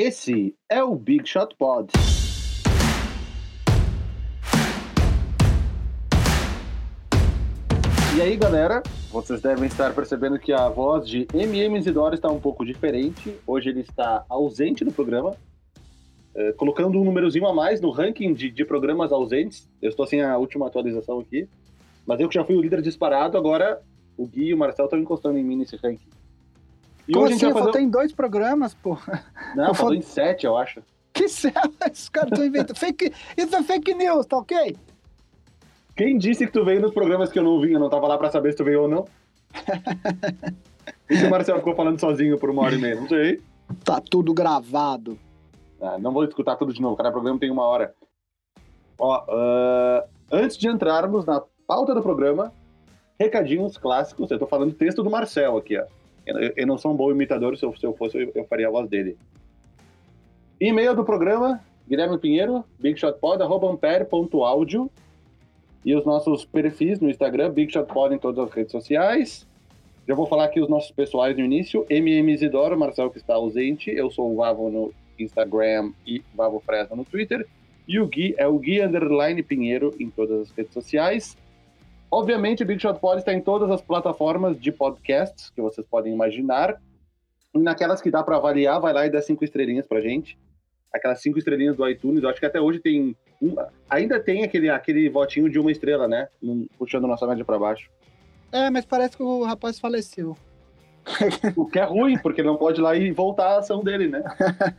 Esse é o Big Shot Pod. E aí, galera, vocês devem estar percebendo que a voz de MM Isidoro está um pouco diferente. Hoje ele está ausente do programa, é, colocando um númerozinho a mais no ranking de, de programas ausentes. Eu estou sem a última atualização aqui, mas eu que já fui o líder disparado, agora o Gui e o Marcel estão encostando em mim nesse ranking. E Como assim? vai fazer... tem dois programas, pô. Não, falou em sete, eu acho. Que céu, esses caras estão inventando. fake... Isso é fake news, tá ok? Quem disse que tu veio nos programas que eu não vim? Eu não tava lá pra saber se tu veio ou não. e se o Marcelo ficou falando sozinho por uma hora e meia? Não sei. Tá tudo gravado. Ah, não vou escutar tudo de novo, cada programa tem uma hora. Ó, uh, antes de entrarmos na pauta do programa, recadinhos clássicos. Eu tô falando texto do Marcel aqui, ó. Eu, eu não sou um bom imitador, se eu, se eu fosse, eu, eu faria a voz dele. E-mail do programa, Guilherme Pinheiro, bigshotpod.ampere.audio e os nossos perfis no Instagram, Big Shot Pod em todas as redes sociais. Já vou falar aqui os nossos pessoais no início. MM Isidoro, Marcel que está ausente. Eu sou o Vavo no Instagram e Vavo Fresno no Twitter. E o Gui é o Gui Underline Pinheiro em todas as redes sociais. Obviamente, o Big Shot Pod está em todas as plataformas de podcasts que vocês podem imaginar. E naquelas que dá para avaliar, vai lá e dá cinco estrelinhas pra gente. Aquelas cinco estrelinhas do iTunes. Eu acho que até hoje tem um, ainda tem aquele, aquele votinho de uma estrela, né? Puxando nossa média para baixo. É, mas parece que o rapaz faleceu. o que é ruim, porque ele não pode ir lá e voltar a ação dele, né?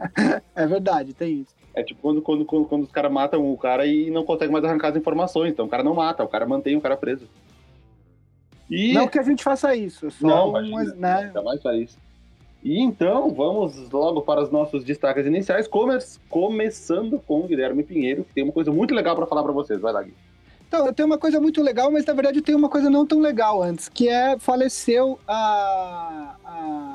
é verdade, tem isso. É tipo quando, quando, quando, quando os caras matam o cara e não conseguem mais arrancar as informações. Então o cara não mata, o cara mantém o cara preso. E... Não que a gente faça isso, só não, umas, né? Jamais faz isso. E então, vamos logo para os nossos destaques iniciais, come começando com o Guilherme Pinheiro, que tem uma coisa muito legal para falar para vocês. Vai lá, Gui. Então, eu tenho uma coisa muito legal, mas na verdade tem uma coisa não tão legal antes, que é faleceu a, a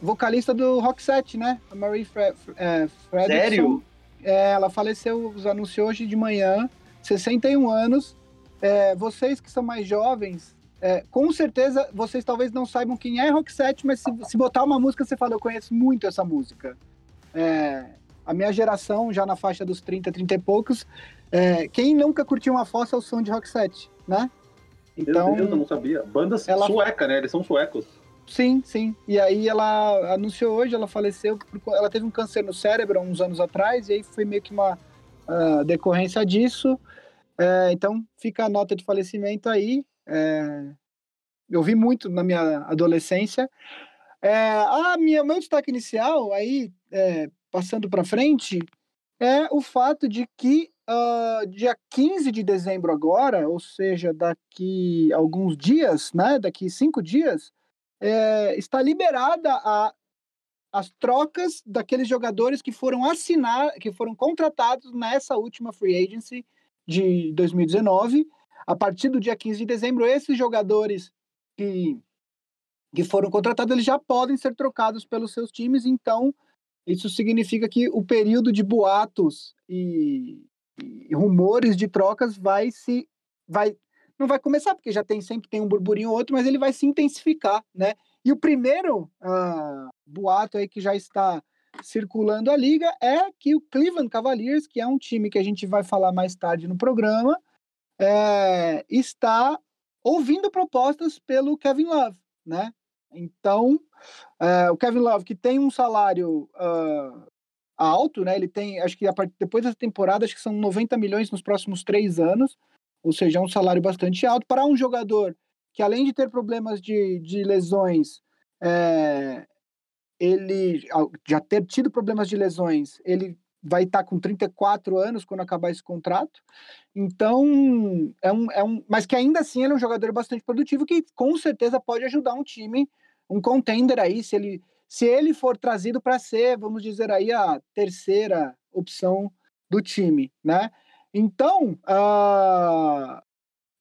vocalista do Rock Set, né? A Marie Fre é, Fredrickson. Sério? É, ela faleceu, anunciou hoje de manhã, 61 anos. É, vocês que são mais jovens é, com certeza, vocês talvez não saibam quem é Roxette, mas se, se botar uma música, você fala, eu conheço muito essa música. É, a minha geração, já na faixa dos 30, 30 e poucos, é, quem nunca curtiu uma fossa é o som de Roxette, né? Então, Meu Deus, eu não sabia. Banda ela... sueca, né? Eles são suecos. Sim, sim. E aí ela anunciou hoje, ela faleceu, ela teve um câncer no cérebro há uns anos atrás, e aí foi meio que uma uh, decorrência disso. É, então fica a nota de falecimento aí. É, eu vi muito na minha adolescência. É, a minha, meu destaque inicial, aí, é, passando para frente, é o fato de que uh, dia 15 de dezembro agora, ou seja, daqui alguns dias, né, daqui cinco dias, é, está liberada a, as trocas daqueles jogadores que foram assinar, que foram contratados nessa última free agency de 2019 a partir do dia 15 de dezembro, esses jogadores que, que foram contratados, eles já podem ser trocados pelos seus times, então isso significa que o período de boatos e, e rumores de trocas vai se vai não vai começar porque já tem sempre tem um burburinho ou outro, mas ele vai se intensificar, né? E o primeiro uh, boato aí que já está circulando a liga é que o Cleveland Cavaliers, que é um time que a gente vai falar mais tarde no programa, é, está ouvindo propostas pelo Kevin Love, né? Então, é, o Kevin Love, que tem um salário uh, alto, né? Ele tem, acho que a part... depois dessa temporada, acho que são 90 milhões nos próximos três anos, ou seja, é um salário bastante alto para um jogador que, além de ter problemas de, de lesões, é, ele já ter tido problemas de lesões, ele vai estar tá com 34 anos quando acabar esse contrato. Então, é um, é um. Mas que ainda assim ele é um jogador bastante produtivo que com certeza pode ajudar um time, um contender aí, se ele, se ele for trazido para ser, vamos dizer aí, a terceira opção do time, né? Então, uh,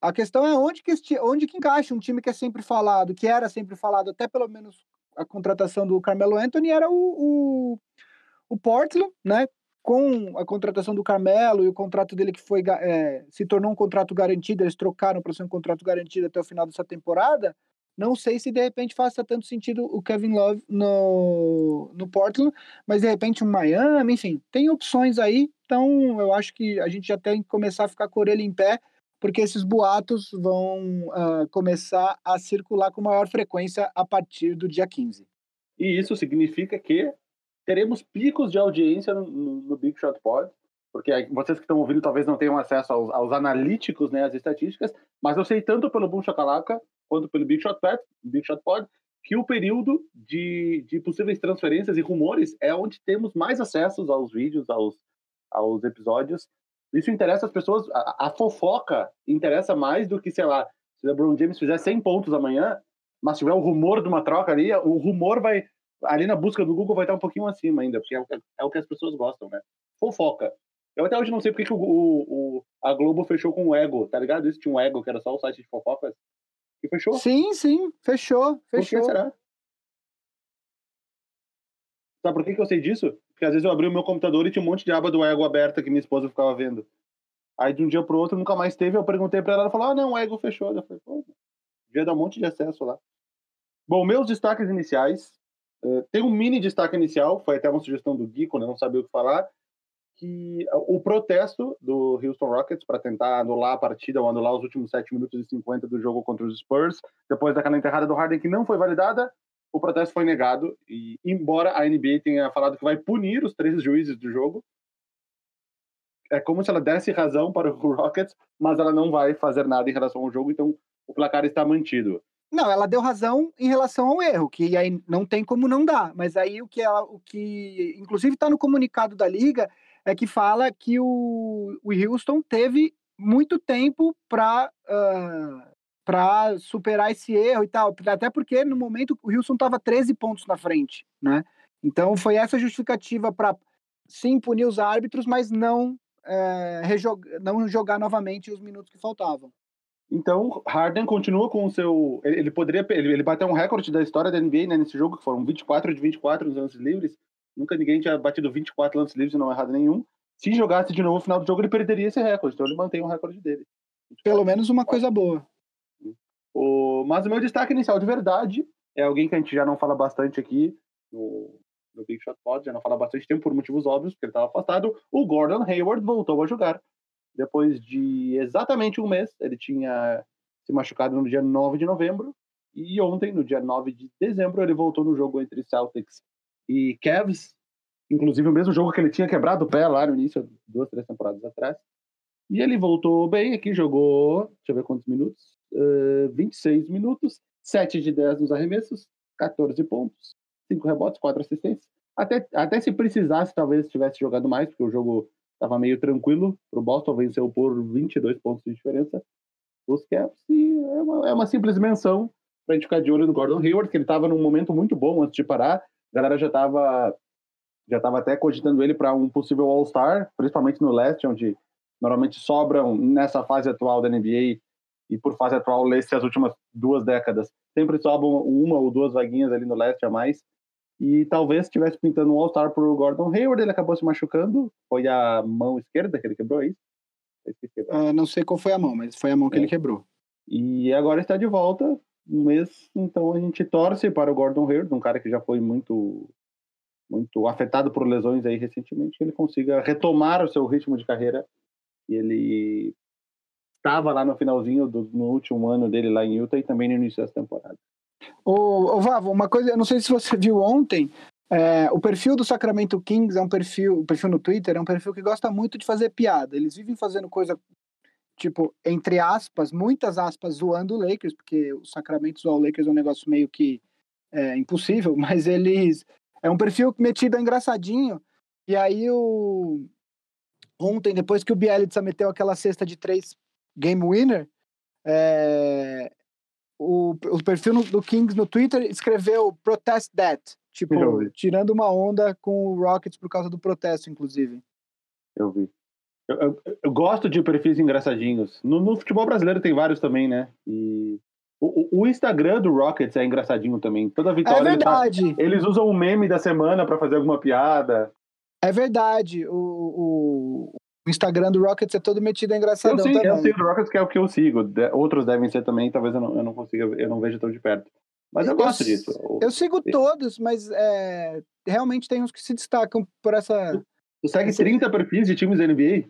a questão é onde que, onde que encaixa um time que é sempre falado, que era sempre falado, até pelo menos a contratação do Carmelo Anthony era o, o, o Portland, né? com a contratação do Carmelo e o contrato dele que foi é, se tornou um contrato garantido, eles trocaram para ser um contrato garantido até o final dessa temporada, Não sei se de repente faça tanto sentido o Kevin Love no, no Portland, mas de repente um Miami, enfim, tem opções aí. Então eu acho que a gente já tem que começar a ficar com a orelha em pé, porque esses boatos vão uh, começar a circular com maior frequência a partir do dia 15. E isso significa que teremos picos de audiência no, no, no Big Shot Pod porque vocês que estão ouvindo talvez não tenham acesso aos, aos, analíticos, né, às estatísticas, mas eu sei tanto pelo Boom Chacalaca quanto pelo Big Shot, Pad, Big Shot Pod que o período de, de possíveis transferências e rumores é onde temos mais acessos aos vídeos, aos, aos episódios. Isso interessa as pessoas, a, a fofoca interessa mais do que, sei lá, se o LeBron James fizer 100 pontos amanhã, mas tiver o rumor de uma troca ali, o rumor vai, ali na busca do Google vai estar um pouquinho acima ainda, porque é, é o que as pessoas gostam, né? Fofoca. Eu até hoje não sei porque que o, o, a Globo fechou com o Ego, tá ligado? Isso tinha um Ego, que era só o site de fofocas. E fechou? Sim, sim, fechou, fechou. Por que será? Sabe por que, que eu sei disso? Porque às vezes eu abri o meu computador e tinha um monte de aba do Ego aberta que minha esposa ficava vendo. Aí de um dia pro outro nunca mais teve, eu perguntei pra ela, ela falou, ah não, o Ego fechou. Eu falei, pô, devia dar um monte de acesso lá. Bom, meus destaques iniciais. Uh, tem um mini destaque inicial, foi até uma sugestão do Gui, quando eu não sabia o que falar, que o protesto do Houston Rockets para tentar anular a partida ou anular os últimos 7 minutos e 50 do jogo contra os Spurs, depois daquela enterrada do Harden que não foi validada, o protesto foi negado e embora a NBA tenha falado que vai punir os três juízes do jogo, é como se ela desse razão para o Rockets, mas ela não vai fazer nada em relação ao jogo, então o placar está mantido. Não, ela deu razão em relação ao erro, que aí não tem como não dar. Mas aí o que ela, o que inclusive está no comunicado da liga é que fala que o, o Houston teve muito tempo para uh, para superar esse erro e tal, até porque no momento o Houston estava 13 pontos na frente, né? Então foi essa justificativa para sim punir os árbitros, mas não é, não jogar novamente os minutos que faltavam. Então, Harden continua com o seu. Ele, ele poderia. Ele, ele, bateu um recorde da história da NBA né, nesse jogo, que foram 24 de 24 nos lances livres. Nunca ninguém tinha batido 24 lances livres e não errado nenhum. Se jogasse de novo no final do jogo, ele perderia esse recorde. Então ele mantém o recorde dele. Pelo menos uma coisa boa. O... Mas o meu destaque inicial de verdade é alguém que a gente já não fala bastante aqui no, no Big Shot Pod, já não fala bastante tempo por motivos óbvios, porque ele estava afastado. O Gordon Hayward voltou a jogar. Depois de exatamente um mês, ele tinha se machucado no dia 9 de novembro. E ontem, no dia 9 de dezembro, ele voltou no jogo entre Celtics e Cavs, inclusive o mesmo jogo que ele tinha quebrado o pé lá no início, duas, três temporadas atrás. E ele voltou bem aqui, jogou, deixa eu ver quantos minutos, uh, 26 minutos, 7 de 10 nos arremessos, 14 pontos, 5 rebotes, 4 assistências. Até, até se precisasse, talvez tivesse jogado mais, porque o jogo estava meio tranquilo para o Boston, venceu por 22 pontos de diferença os Caps, e é uma, é uma simples menção para a gente ficar de olho no Gordon Hayward, que ele estava num momento muito bom antes de parar, a galera já estava já tava até cogitando ele para um possível All-Star, principalmente no leste, onde normalmente sobram nessa fase atual da NBA e por fase atual leste as últimas duas décadas sempre sobram uma ou duas vaguinhas ali no leste a mais e talvez estivesse pintando um All-Star para o Gordon Hayward, ele acabou se machucando, foi a mão esquerda que ele quebrou, é isso? Uh, não sei qual foi a mão, mas foi a mão que é. ele quebrou. E agora está de volta, mês, então a gente torce para o Gordon Hayward, um cara que já foi muito muito afetado por lesões aí recentemente, que ele consiga retomar o seu ritmo de carreira. E ele estava lá no finalzinho do no último ano dele lá em Utah e também no início dessa temporada. Ô, ô Vavo, uma coisa, eu não sei se você viu ontem, é, o perfil do Sacramento Kings é um perfil, o perfil no Twitter é um perfil que gosta muito de fazer piada. Eles vivem fazendo coisa tipo, entre aspas, muitas aspas, zoando o Lakers, porque o Sacramento zoar o Lakers é um negócio meio que é, impossível, mas eles. É um perfil metido a engraçadinho. E aí, o... ontem, depois que o Bielitsa meteu aquela cesta de três game winner, é... o, o perfil do Kings no Twitter escreveu protest that. Tipo, tirando uma onda com o Rockets por causa do protesto, inclusive. Eu vi. Eu, eu, eu, gosto de perfis engraçadinhos. No, no, futebol brasileiro tem vários também, né? E o, o, Instagram do Rockets é engraçadinho também. Toda vitória. É verdade. Eles, tá, eles usam o um meme da semana para fazer alguma piada. É verdade. O, o, O Instagram do Rockets é todo metido engraçadão eu sei, também. Eu sei do Rockets que é o que eu sigo. De, outros devem ser também, talvez eu não, eu não consiga, eu não vejo tão de perto. Mas eu, eu gosto disso. Eu sigo todos, mas é, realmente tem uns que se destacam por essa. Tu segue 30 perfis de times da NBA?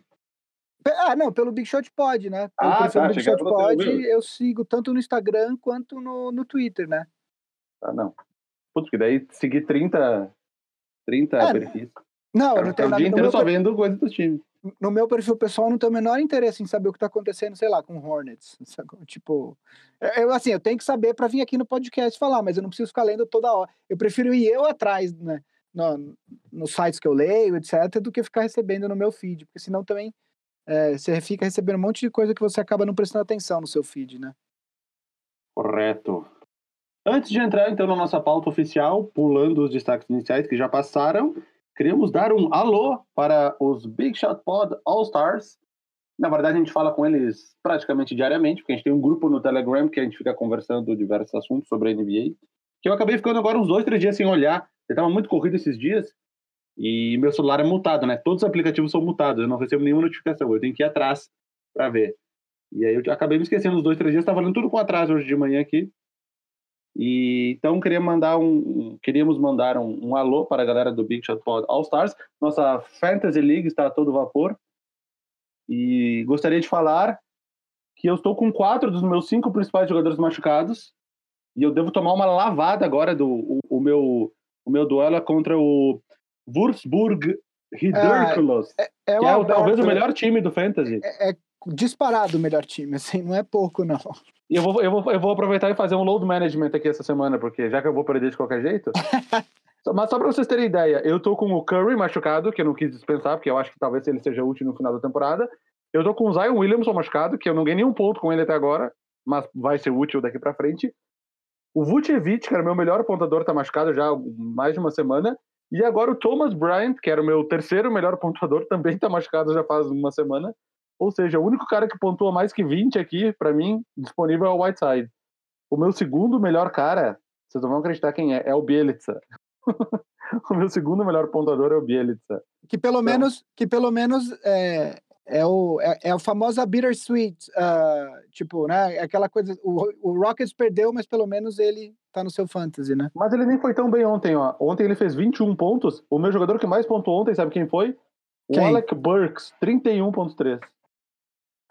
Ah, não, pelo Big Shot pode, né? Pelo ah, tá, Big Shot pode, eu sigo tanto no Instagram quanto no, no Twitter, né? Ah, não. Putz, que daí seguir 30, 30 é, perfis. Não, eu não tenho nada. O dia inteiro só vendo coisa dos times. No meu perfil pessoal, não tenho o menor interesse em saber o que tá acontecendo, sei lá, com Hornets. Tipo, eu, assim, eu tenho que saber para vir aqui no podcast falar, mas eu não preciso ficar lendo toda hora. Eu prefiro ir eu atrás, né? No, nos sites que eu leio, etc., do que ficar recebendo no meu feed, porque senão também é, você fica recebendo um monte de coisa que você acaba não prestando atenção no seu feed, né? Correto. Antes de entrar, então, na nossa pauta oficial, pulando os destaques iniciais que já passaram, queríamos dar um alô para os Big Shot Pod All Stars. Na verdade, a gente fala com eles praticamente diariamente, porque a gente tem um grupo no Telegram que a gente fica conversando diversos assuntos sobre a NBA. Que eu acabei ficando agora uns dois, três dias sem olhar. Eu estava muito corrido esses dias e meu celular é multado, né? Todos os aplicativos são multados, eu não recebo nenhuma notificação, eu tenho que ir atrás para ver. E aí eu acabei me esquecendo uns dois, três dias, estava falando tudo com atraso hoje de manhã aqui. E então queria mandar um, queríamos mandar um, um, alô para a galera do Big Shot Pod All Stars. Nossa Fantasy League está a todo vapor. E gostaria de falar que eu estou com quatro dos meus cinco principais jogadores machucados. E eu devo tomar uma lavada agora do o, o meu o meu duelo é contra o Würzburg Ridiculous, ah, é, é, que é talvez o melhor time do Fantasy. É, é, disparado o melhor time, assim, não é pouco, não. E eu vou, eu, vou, eu vou aproveitar e fazer um load management aqui essa semana, porque já que eu vou perder de qualquer jeito. Mas só para vocês terem ideia, eu tô com o Curry machucado, que eu não quis dispensar, porque eu acho que talvez ele seja útil no final da temporada. Eu tô com o Zion Williamson machucado, que eu não ganhei nenhum ponto com ele até agora, mas vai ser útil daqui para frente. O Vucevic, que era meu melhor pontuador, tá machucado já há mais de uma semana. E agora o Thomas Bryant, que era o meu terceiro melhor pontuador, também está machucado já faz uma semana. Ou seja, o único cara que pontua mais que 20 aqui, para mim, disponível é o Whiteside. O meu segundo melhor cara, vocês não vão acreditar quem é, é o Bielitsa. o meu segundo melhor pontuador é o Bielitsa. Que pelo então, menos, que pelo menos é, é, o, é, é a famosa bittersweet, uh, tipo, né? Aquela coisa, o, o Rockets perdeu, mas pelo menos ele tá no seu fantasy, né? Mas ele nem foi tão bem ontem, ó. Ontem ele fez 21 pontos. O meu jogador que mais pontuou ontem, sabe quem foi? Quem? O Alec Burks, 31.3.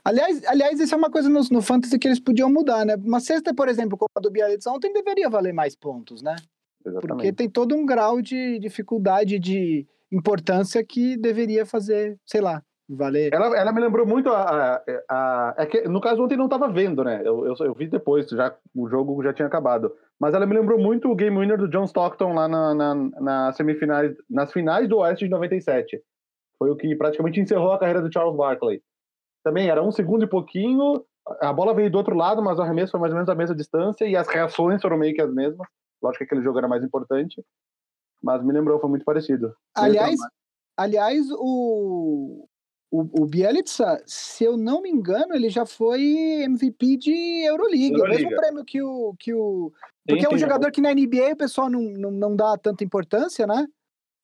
Aliás, aliás, isso é uma coisa no, no fantasy que eles podiam mudar, né? Uma cesta, por exemplo, como a do Biarritz ontem, deveria valer mais pontos, né? Exatamente. Porque tem todo um grau de dificuldade, de importância que deveria fazer, sei lá, Ela, ela me lembrou muito a. a, a é que, no caso, ontem não estava vendo, né? Eu, eu, eu, vi depois, já, o jogo já tinha acabado. Mas ela me lembrou muito o game winner do John Stockton lá na, na, na semifinais, nas finais do Oeste de 97. Foi o que praticamente encerrou a carreira do Charles Barkley. Também era um segundo e pouquinho, a bola veio do outro lado, mas o arremesso foi mais ou menos a mesma distância e as reações foram meio que as mesmas. Lógico que aquele jogo era mais importante, mas me lembrou, foi muito parecido. Aliás, aliás o, o, o Bielitsa, se eu não me engano, ele já foi MVP de Euroliga, Euroliga. o mesmo prêmio que o. Que o porque é um jogador que na NBA o pessoal não, não, não dá tanta importância, né?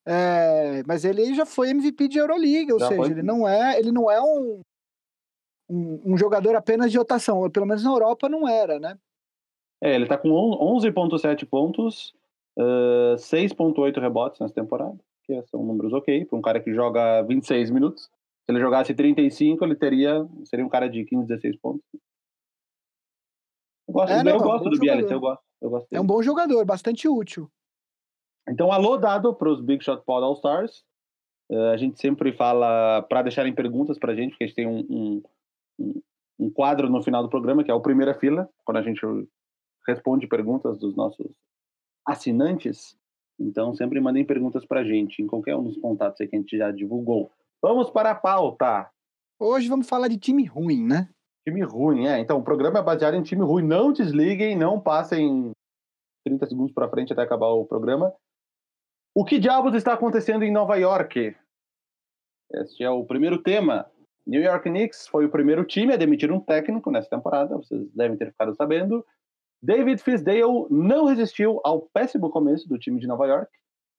É, mas ele já foi MVP de Euroliga, ou já seja, foi? ele não é, ele não é um, um, um, jogador apenas de rotação, pelo menos na Europa não era, né? É, ele tá com 11.7 pontos, uh, 6.8 rebotes nessa temporada, que são números ok, para um cara que joga 26 minutos. Se ele jogasse 35, ele teria. Seria um cara de 15, 16 pontos. Eu gosto, é, não, eu gosto do Bielitz, eu gosto, eu gosto É um bom jogador, bastante útil. Então, alô dado para os Big Shot Pod All Stars. Uh, a gente sempre fala para deixarem perguntas para a gente, porque a gente tem um, um, um, quadro no final do programa, que é o Primeira Fila, quando a gente responde perguntas dos nossos assinantes. Então, sempre mandem perguntas para a gente, em qualquer um dos contatos que a gente já divulgou. Vamos para a pauta. Hoje vamos falar de time ruim, né? Time ruim, é. Então, o programa é baseado em time ruim. Não desliguem, não passem 30 segundos para frente até acabar o programa. O que diabos está acontecendo em Nova York? Este é o primeiro tema. New York Knicks foi o primeiro time a demitir um técnico nessa temporada, vocês devem ter ficado sabendo. David Fisdale não resistiu ao péssimo começo do time de Nova York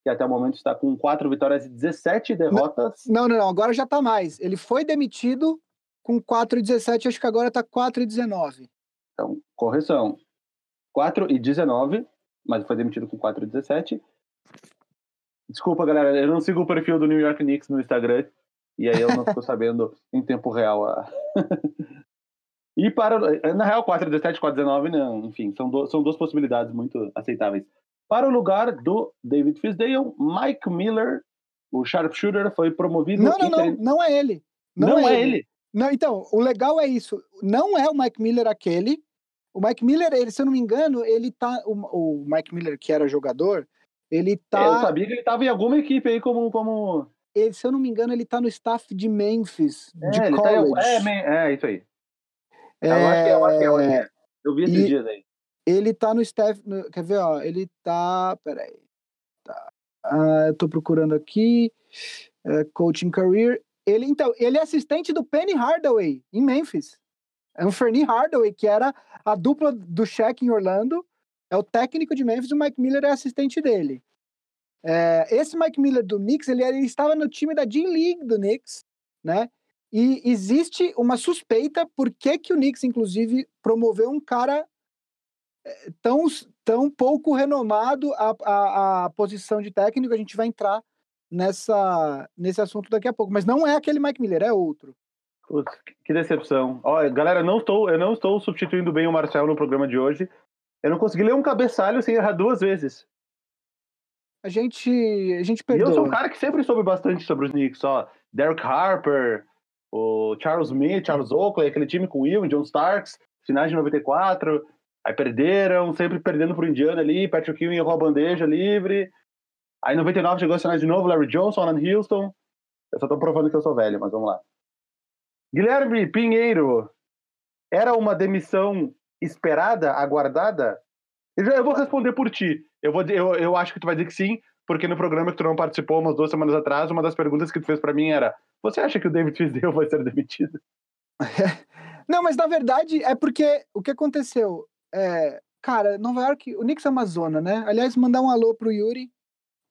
que até o momento está com quatro vitórias e 17 derrotas. Não, não, não, agora já está mais. Ele foi demitido com 4 e 17, acho que agora está 4 e 19. Então, correção. 4 e 19, mas foi demitido com 4 e 17. Desculpa, galera, eu não sigo o perfil do New York Knicks no Instagram, e aí eu não estou sabendo em tempo real a... E para. Na real, 4 17 4 19, não. Enfim, são, do, são duas possibilidades muito aceitáveis. Para o lugar do David Fisdale, Mike Miller, o sharpshooter, foi promovido. Não, não, não, não é ele. Não, não é, é ele. ele. Não, então, o legal é isso. Não é o Mike Miller aquele. O Mike Miller, ele, se eu não me engano, ele tá. O, o Mike Miller, que era jogador, ele tá. É, eu sabia que ele tava em alguma equipe aí como. como... Ele, se eu não me engano, ele tá no staff de Memphis, é, de college. Tá em... é, é, isso aí. É, eu acho que é, eu acho que é, é. Eu vi esses e dias aí. Ele tá no staff. No, quer ver, ó? Ele tá. Peraí. Tá. Ah, eu tô procurando aqui. Uh, coaching career. Ele, então, ele é assistente do Penny Hardaway, em Memphis. É um Fernie Hardaway, que era a dupla do Shaq em Orlando. É o técnico de Memphis, o Mike Miller é assistente dele. É, esse Mike Miller do Knicks, ele, ele estava no time da G-League do Knicks, né? E existe uma suspeita por que, que o Knicks, inclusive, promoveu um cara tão, tão pouco renomado à, à, à posição de técnico. A gente vai entrar nessa, nesse assunto daqui a pouco. Mas não é aquele Mike Miller, é outro. Putz, que decepção. Olha, galera, não estou, eu não estou substituindo bem o Marcel no programa de hoje. Eu não consegui ler um cabeçalho sem errar duas vezes. A gente, a gente perdeu. Eu sou um cara que sempre soube bastante sobre os Knicks, ó. Derek Harper, o Charles Smith, Charles Oakley, aquele time com Will, John Starks, finais de 94, aí perderam, sempre perdendo pro Indiana ali, Patrick Ewing errou a bandeja livre, aí em 99 chegou a finais de novo, Larry Johnson, Alan Houston, eu só tô provando que eu sou velho, mas vamos lá. Guilherme Pinheiro, era uma demissão esperada, aguardada? Eu, já, eu vou responder por ti. Eu, vou, eu, eu acho que tu vai dizer que sim, porque no programa que tu não participou umas duas semanas atrás, uma das perguntas que tu fez para mim era: você acha que o David Fisdale vai ser demitido? não, mas na verdade é porque o que aconteceu? É, cara, Nova York, o Knicks Amazona, né? Aliás, mandar um alô pro Yuri,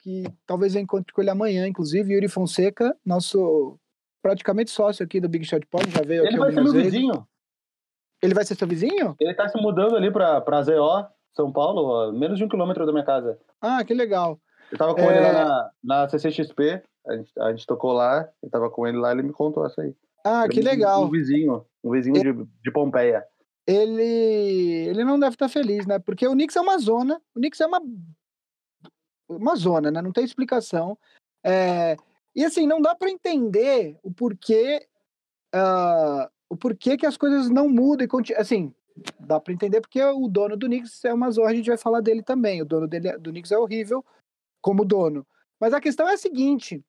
que talvez eu encontre com ele amanhã, inclusive, Yuri Fonseca, nosso praticamente sócio aqui do Big Shot Pod, já veio ele aqui Ele vai ser meu vezes. vizinho. Ele vai ser seu vizinho? Ele tá se mudando ali pra, pra ZO, São Paulo, menos de um quilômetro da minha casa. Ah, que legal. Eu tava com é... ele lá na, na CCXP, a gente, a gente tocou lá, eu tava com ele lá, ele me contou essa aí. Ah, que legal. Um vizinho, um vizinho ele, de, de Pompeia. Ele, ele não deve estar feliz, né? Porque o Knicks é uma zona, o Knicks é uma, uma zona, né? Não tem explicação. É, e assim, não dá para entender o porquê, uh, o porquê que as coisas não mudam e assim, dá para entender porque o dono do Knicks é uma zona, a gente vai falar dele também. O dono dele, do Knicks é horrível, como dono. Mas a questão é a seguinte: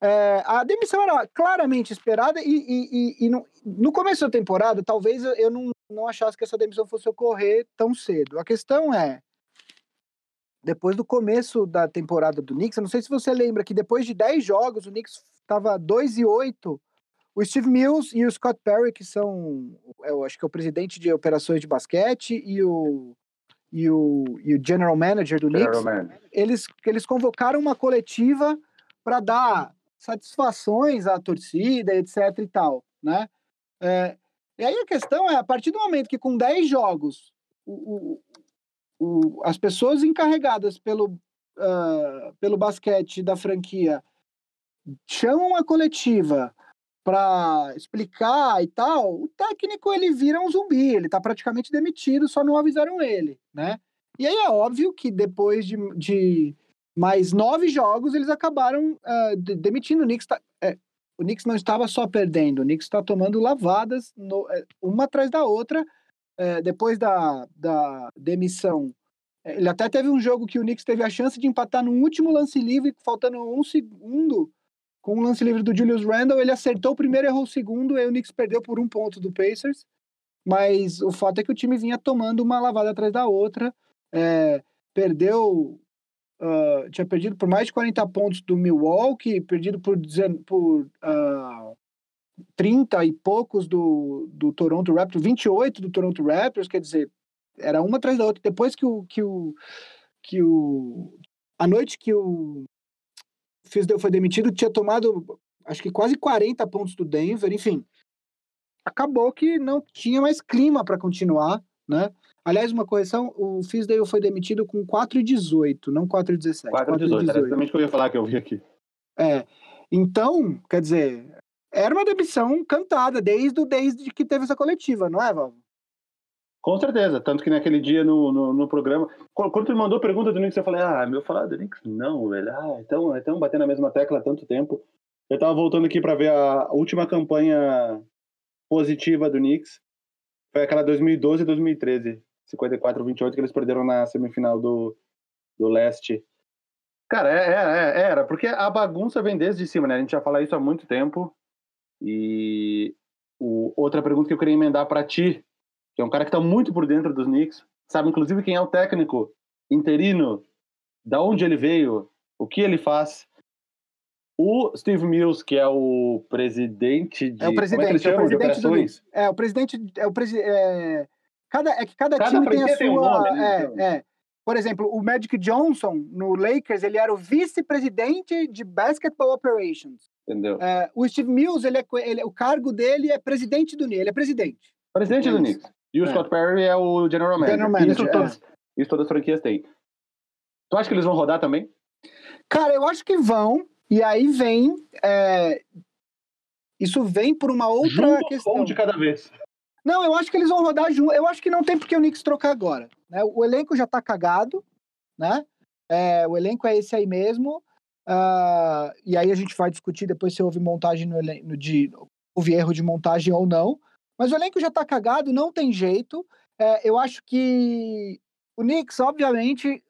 é, a demissão era claramente esperada e, e, e, e no, no, começo da temporada, talvez eu não, não achasse que essa demissão fosse ocorrer tão cedo. A questão é, depois do começo da temporada do Knicks, eu não sei se você lembra que depois de 10 jogos, o Knicks estava 2 e 8. O Steve Mills e o Scott Perry, que são, eu acho que é o presidente de operações de basquete, e o e o, e o general manager do Knicks, eles, eles convocaram uma coletiva para dar satisfações à torcida, etc e tal, né? É, e aí a questão é, a partir do momento que com 10 jogos, o, o, o, as pessoas encarregadas pelo, uh, pelo basquete da franquia chamam a coletiva para explicar e tal, o técnico ele vira um zumbi, ele tá praticamente demitido, só não avisaram ele, né? E aí é óbvio que depois de, de mais nove jogos, eles acabaram uh, de, demitindo. O Knicks, tá, é, o Knicks não estava só perdendo, o Knicks está tomando lavadas, no, é, uma atrás da outra, é, depois da, da demissão. É, ele até teve um jogo que o Knicks teve a chance de empatar no último lance livre, faltando um segundo, com um lance livre do Julius Randle, ele acertou o primeiro, errou o segundo, e o Knicks perdeu por um ponto do Pacers. Mas o fato é que o time vinha tomando uma lavada atrás da outra. É, perdeu. Uh, tinha perdido por mais de 40 pontos do Milwaukee, perdido por, por uh, ah, 30 e poucos do, do Toronto Raptors, 28 do Toronto Raptors, quer dizer, era uma atrás da outra. Depois que o. Que o, que o a noite que o Fisdale foi demitido, tinha tomado acho que quase 40 pontos do Denver, enfim. Acabou que não tinha mais clima para continuar, né? Aliás, uma correção, o Fisdale foi demitido com 4,18, não 4,17. 4,18, era exatamente o que eu ia falar que eu vi aqui. É, então, quer dizer, era uma demissão cantada desde, desde que teve essa coletiva, não é, Val? Com certeza, tanto que naquele dia no, no, no programa, quando tu me mandou a pergunta do Knicks, eu falei, ah, meu falar do Knicks? Não, velho, ah, então, então batendo na mesma tecla há tanto tempo. Eu tava voltando aqui para ver a última campanha positiva do Knicks, foi aquela 2012 e 2013, 54-28, que eles perderam na semifinal do, do leste. Cara, é, é, é, era, porque a bagunça vem desde cima, né? A gente já fala isso há muito tempo. E o, outra pergunta que eu queria emendar para ti, que é um cara que está muito por dentro dos Knicks, sabe inclusive quem é o técnico interino, da onde ele veio, o que ele faz. O Steve Mills, que é o presidente de. É o presidente, é, é o presidente do Knicks. É, o presidente. É, o presi é, cada, é que cada, cada time tem a sua. Tem um nome, né? é, então. é. Por exemplo, o Magic Johnson, no Lakers, ele era o vice-presidente de Basketball Operations. Entendeu? É, o Steve Mills, ele é, ele, o cargo dele é presidente do Knicks. Ele é presidente. Presidente do Knicks. E o é. Scott Perry é o general manager. General manager isso, todas, isso todas as franquias têm. Tu acha que eles vão rodar também? Cara, eu acho que vão. E aí vem. É... Isso vem por uma outra Junto questão. Um de cada vez. Não, eu acho que eles vão rodar junto. Eu acho que não tem porque o Knicks trocar agora. Né? O elenco já tá cagado, né? É, o elenco é esse aí mesmo. Uh, e aí a gente vai discutir depois se houve montagem no elenco, de houve erro de montagem ou não. Mas o elenco já tá cagado, não tem jeito. É, eu acho que o Knicks, obviamente,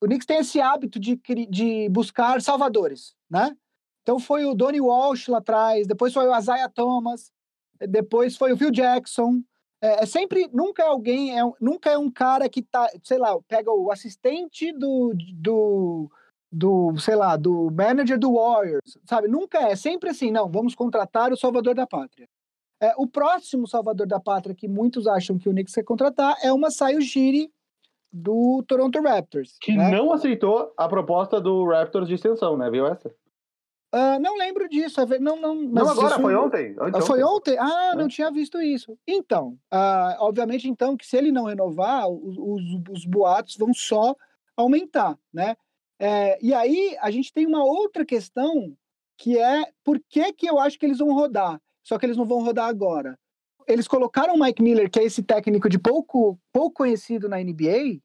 o Knicks tem esse hábito de, de buscar salvadores, né? Então foi o Donnie Walsh lá atrás, depois foi o Isaiah Thomas, depois foi o Phil Jackson. É, é sempre, nunca é alguém, é, nunca é um cara que tá, sei lá, pega o assistente do, do do, sei lá, do manager do Warriors, sabe? Nunca é, sempre assim, não, vamos contratar o salvador da pátria. É, o próximo salvador da pátria que muitos acham que o Knicks quer contratar é o Masai Ujiri do Toronto Raptors. Que né? não aceitou a proposta do Raptors de extensão, né? Viu essa? Uh, não lembro disso. É não, não, não agora, isso... foi ontem. foi ontem? Ah, é. não tinha visto isso. Então, uh, obviamente, então, que se ele não renovar, os, os, os boatos vão só aumentar, né? É, e aí a gente tem uma outra questão que é por que, que eu acho que eles vão rodar, só que eles não vão rodar agora. Eles colocaram o Mike Miller, que é esse técnico de pouco, pouco conhecido na NBA.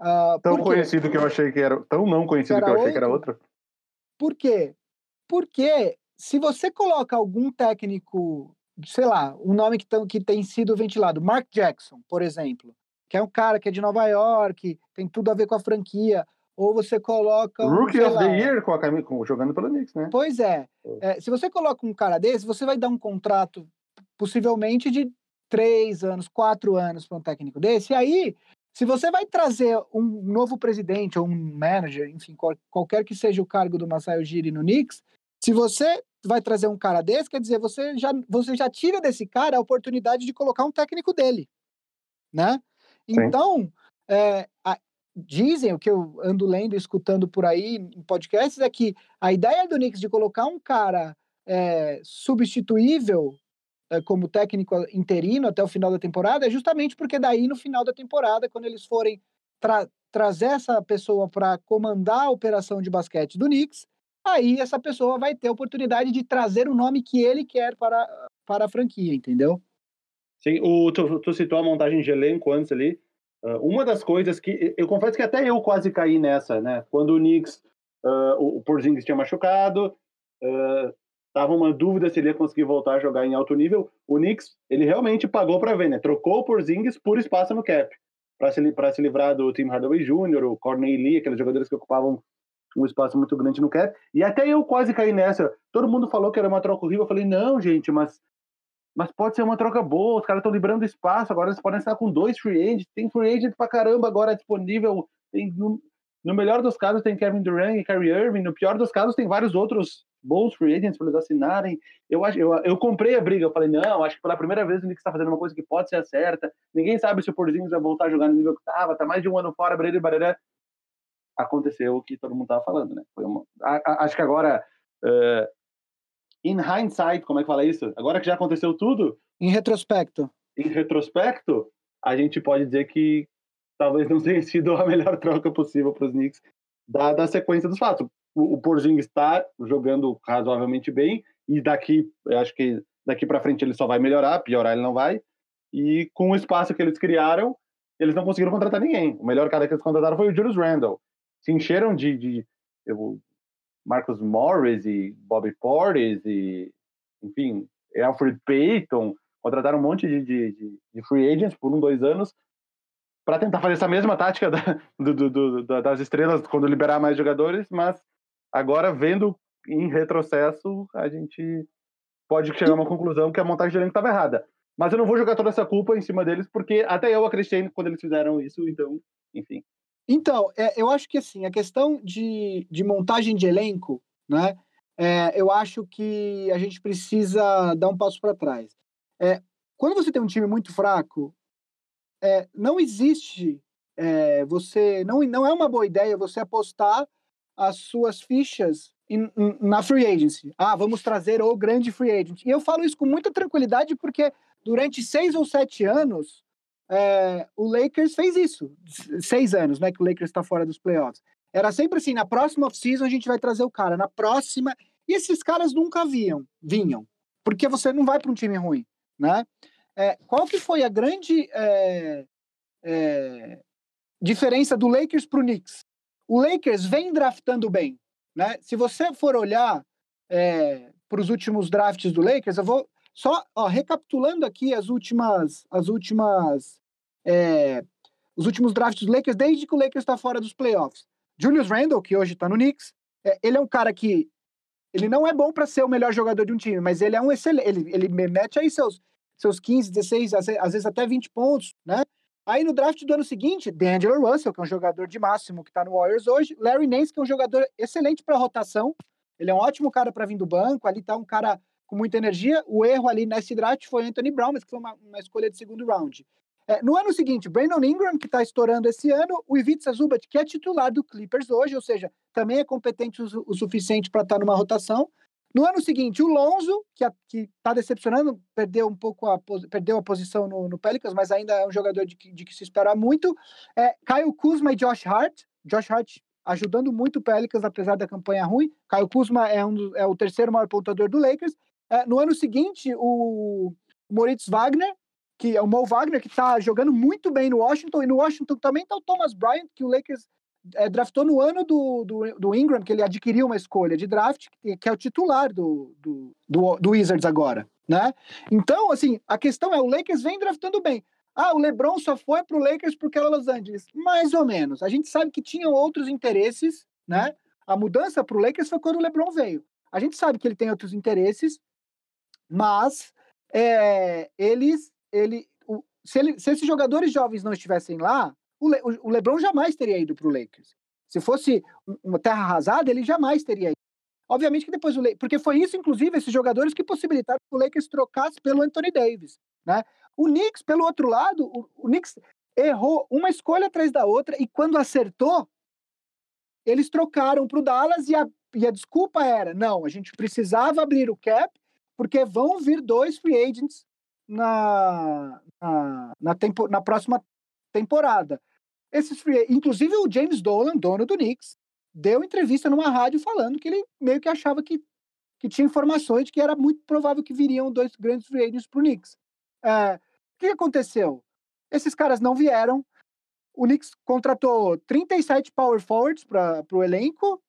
Uh, ah, tão conhecido que eu achei que era. Tão não conhecido que, que eu achei outro. que era outro. Por quê? Porque se você coloca algum técnico, sei lá, um nome que, tão, que tem sido ventilado, Mark Jackson, por exemplo, que é um cara que é de Nova York, tem tudo a ver com a franquia ou você coloca. Um, Rookie of lá, the Year com a Cam... jogando pelo Knicks, né? Pois é. é. Se você coloca um cara desse, você vai dar um contrato possivelmente de três anos, quatro anos para um técnico desse. E aí, se você vai trazer um novo presidente ou um manager, enfim, qual, qualquer que seja o cargo do Masai Ujiri no Knicks, se você vai trazer um cara desse, quer dizer, você já, você já tira desse cara a oportunidade de colocar um técnico dele, né? Então, é, a, dizem, o que eu ando lendo e escutando por aí em podcasts, é que a ideia do Knicks de colocar um cara é, substituível é, como técnico interino até o final da temporada é justamente porque daí no final da temporada, quando eles forem tra trazer essa pessoa para comandar a operação de basquete do Knicks, aí essa pessoa vai ter a oportunidade de trazer o nome que ele quer para, para a franquia, entendeu? Sim, o, tu, tu citou a montagem de elenco antes ali, Uh, uma das coisas que eu confesso que até eu quase caí nessa, né? Quando o Knicks, uh, o Porzingis tinha machucado, uh, tava uma dúvida se ele ia conseguir voltar a jogar em alto nível. O Knicks, ele realmente pagou para ver, né? Trocou o Porzingis por espaço no cap para se, se livrar do Tim Hardaway Jr., o Corney Lee, aqueles jogadores que ocupavam um espaço muito grande no cap. E até eu quase caí nessa. Todo mundo falou que era uma troca horrível. Eu falei, não, gente, mas mas pode ser uma troca boa, os caras estão liberando espaço, agora eles podem estar com dois free agents, tem free agent pra caramba agora disponível, tem, no, no, melhor dos casos tem Kevin Durant e Kyrie Irving, no pior dos casos tem vários outros bons free agents para eles assinarem, eu, acho, eu, eu comprei a briga, eu falei, não, acho que pela primeira vez o Knicks está fazendo uma coisa que pode ser certa, ninguém sabe se o Porzingis vai voltar a jogar no nível que estava, tá mais de um ano fora, barará. Aconteceu o que todo mundo estava falando, né? Foi uma, a, a, acho que agora, uh, in hindsight, como é que fala isso? Agora que já aconteceu tudo. Em retrospecto. Em retrospecto, a gente pode dizer que talvez não tenha sido a melhor troca possível para os Knicks, dada a sequência dos fatos. O, o Porzingis está jogando razoavelmente bem, e daqui, acho que daqui para frente ele só vai melhorar, piorar ele não vai. E com o espaço que eles criaram, eles não conseguiram contratar ninguém. O melhor cara que eles contrataram foi o Julius Randle. Se encheram de, de eu, Marcus Morris e Bobby Portis e, enfim, Alfred Payton. Contrataram um monte de, de, de free agents por um, dois anos para tentar fazer essa mesma tática da, do, do, do, das estrelas quando liberar mais jogadores, mas agora vendo em retrocesso, a gente pode chegar a uma conclusão que a montagem de elenco estava errada. Mas eu não vou jogar toda essa culpa em cima deles, porque até eu acreditei quando eles fizeram isso, então, enfim. Então, é, eu acho que assim, a questão de, de montagem de elenco, né? É, eu acho que a gente precisa dar um passo para trás. É, quando você tem um time muito fraco, é, não existe é, você não, não é uma boa ideia você apostar as suas fichas in, in, na free agency. Ah, vamos trazer o grande free agent. E eu falo isso com muita tranquilidade porque durante seis ou sete anos, é, o Lakers fez isso. Seis anos, né, que o Lakers está fora dos playoffs. Era sempre assim, na próxima off-season a gente vai trazer o cara, na próxima... E esses caras nunca viam, vinham, porque você não vai para um time ruim, né? É, qual que foi a grande é, é, diferença do Lakers para o Knicks? O Lakers vem draftando bem, né? Se você for olhar é, para os últimos drafts do Lakers, eu vou só, ó, recapitulando aqui as últimas, as últimas, é, os últimos drafts dos Lakers desde que o Lakers está fora dos playoffs. Julius Randle, que hoje está no Knicks, é, ele é um cara que ele não é bom para ser o melhor jogador de um time, mas ele é um excelente, ele, ele mete aí seus, seus 15, 16, às vezes até 20 pontos, né? Aí no draft do ano seguinte, D'Angelo Russell, que é um jogador de máximo que está no Warriors hoje, Larry Nance, que é um jogador excelente para rotação, ele é um ótimo cara para vir do banco, ali tá um cara com muita energia. O erro ali nesse draft foi Anthony Brown, mas que foi uma, uma escolha de segundo round. É, no ano seguinte, Brandon Ingram, que está estourando esse ano, o Ivica Zubat, que é titular do Clippers hoje, ou seja, também é competente o, o suficiente para estar tá numa rotação. No ano seguinte, o Lonzo, que está decepcionando, perdeu um pouco a, perdeu a posição no, no Pelicans, mas ainda é um jogador de que, de que se espera muito. É, Kyle Kuzma e Josh Hart. Josh Hart ajudando muito o Pelicans, apesar da campanha ruim. Kyle Kuzma é, um, é o terceiro maior pontuador do Lakers. É, no ano seguinte, o Moritz Wagner, que é o Mo Wagner, que está jogando muito bem no Washington, e no Washington também está o Thomas Bryant, que o Lakers é, draftou no ano do, do, do, Ingram, que ele adquiriu uma escolha de draft, que, é o titular do, do, do, do Wizards agora, né? Então, assim, a questão é, o Lakers vem draftando bem. Ah, o LeBron só foi para o Lakers porque era Los Angeles. Mais ou menos. A gente sabe que tinham outros interesses, né? A mudança para o Lakers foi quando o LeBron veio. A gente sabe que ele tem outros interesses, mas é, eles, ele, o, se, ele, se esses jogadores jovens não estivessem lá, o, Le, o LeBron jamais teria ido para o Lakers. Se fosse uma terra arrasada, ele jamais teria ido. Obviamente que depois o Lakers, porque foi isso, inclusive, esses jogadores que possibilitaram que o Lakers trocasse pelo Anthony Davis, né? O Knicks, pelo outro lado, o, o Knicks errou uma escolha atrás da outra e quando acertou, eles trocaram para o Dallas e a, e a desculpa era: não, a gente precisava abrir o cap porque vão vir dois free agents na, na, na, tempo, na próxima temporada. Esses free, inclusive o James Dolan, dono do Knicks, deu entrevista numa rádio falando que ele meio que achava que, que tinha informações de que era muito provável que viriam dois grandes free agents para o Knicks. É, o que aconteceu? Esses caras não vieram. O Knicks contratou 37 power forwards para o elenco.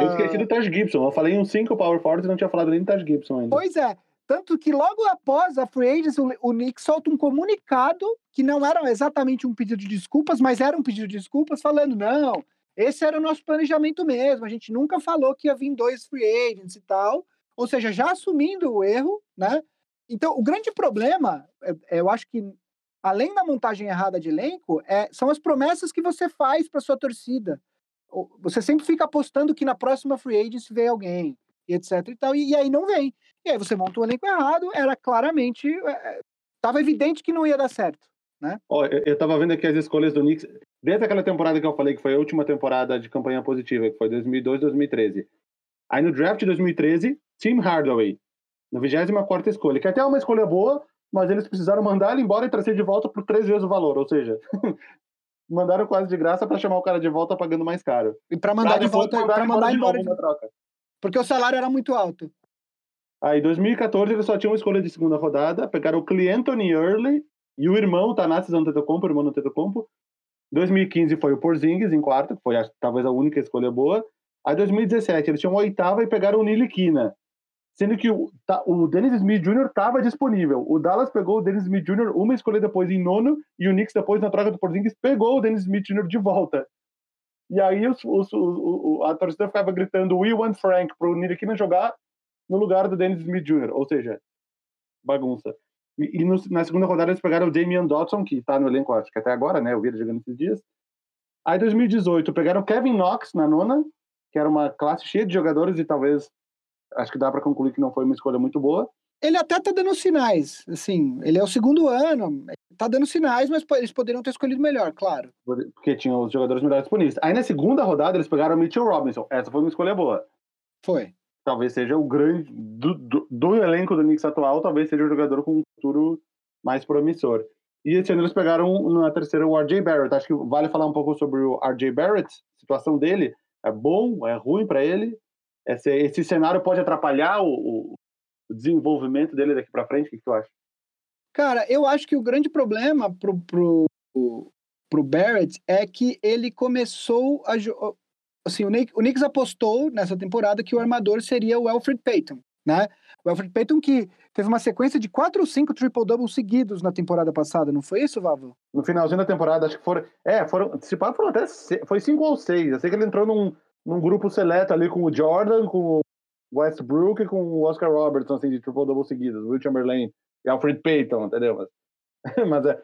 Eu esqueci do Taj Gibson. Eu falei uns cinco power forwards e não tinha falado nem do Taj Gibson ainda. Pois é. Tanto que logo após a free agency, o, Knicks solta um comunicado que não era exatamente um pedido de desculpas, mas era um pedido de desculpas falando, não, esse era o nosso planejamento mesmo, a gente nunca falou que ia vir dois free agents e tal, ou seja, já assumindo o erro, né? Então, o grande problema, é, é, eu acho que, além da montagem errada de elenco, é, são as promessas que você faz para sua torcida você sempre fica apostando que na próxima free agency vem alguém, e etc e tal, e, e aí não vem. E aí você monta o elenco errado, era claramente, estava é, é evidente que não ia dar certo, né? Ó, eu, eu tava vendo aqui as escolhas do Knicks, desde aquela temporada que eu falei, que foi a última temporada de campanha positiva, que foi 2002, 2013. Aí no draft de 2013, Tim Hardaway, na 24 escolha, que até é uma escolha boa, mas eles precisaram mandar ele embora e trazer de volta por três vezes o valor, ou seja, mandaram quase de graça para chamar o cara de volta pagando mais caro. E para mandar de volta, para mandar embora, de troca. porque o salário era muito alto. Aí, em 2014, eles só tinham uma escolha de segunda rodada, pegaram o Clintony Early e o irmão, o Thanasis Antetokounmpo, o irmão do Antetokounmpo. 2015 foi o Porzingis em quarto, que foi talvez a única escolha boa. Aí, 2017, eles tinham uma oitava e pegaram o Nilikina sendo que o, tá, o Dennis Smith Jr. estava disponível. O Dallas pegou o Dennis Smith Jr. uma escolha depois em nono, e o Knicks depois, na troca do Porzingis, pegou o Dennis Smith Jr. de volta. E aí os, os, os, a torcida ficava gritando We want Frank pro Nirikina jogar no lugar do Dennis Smith Jr., ou seja, bagunça. E, e no, na segunda rodada eles pegaram o Damian Dotson, que tá no elenco, acho que até agora, né? Eu vi ele jogando esses dias. Aí, 2018, pegaram Kevin Knox na nona, que era uma classe cheia de jogadores e talvez acho que dá para concluir que não foi uma escolha muito boa. Ele até tá dando sinais, assim, ele é o segundo ano, tá dando sinais, mas eles poderiam ter escolhido melhor, claro. Porque tinham os jogadores melhores disponíveis. Aí na segunda rodada eles pegaram o Mitchell Robinson. Essa foi uma escolha boa. Foi. Talvez seja o grande do, do, do elenco do Knicks atual, talvez seja o jogador com um futuro mais promissor. E esse ano eles pegaram na terceira o RJ Barrett. Acho que vale falar um pouco sobre o RJ Barrett, situação dele. É bom, é ruim para ele esse, esse cenário pode atrapalhar o, o desenvolvimento dele daqui para frente? O que, que, tu acha? Cara, eu acho que o grande problema pro, pro, pro Barrett é que ele começou a. Assim, o, Nick, o Knicks apostou nessa temporada que o armador seria o Alfred Payton, né? O Alfred Payton que teve uma sequência de quatro ou cinco triple-doubles seguidos na temporada passada, não foi isso, Vavo? No finalzinho da temporada, acho que foram. É, foram. Se foram até. Foi cinco ou seis. Eu sei que ele entrou num, num grupo seleto ali com o Jordan, com o Westbrook e com o Oscar Robertson, assim, de triple-double seguidos, Will Chamberlain e Alfred Payton, entendeu? Mas, mas é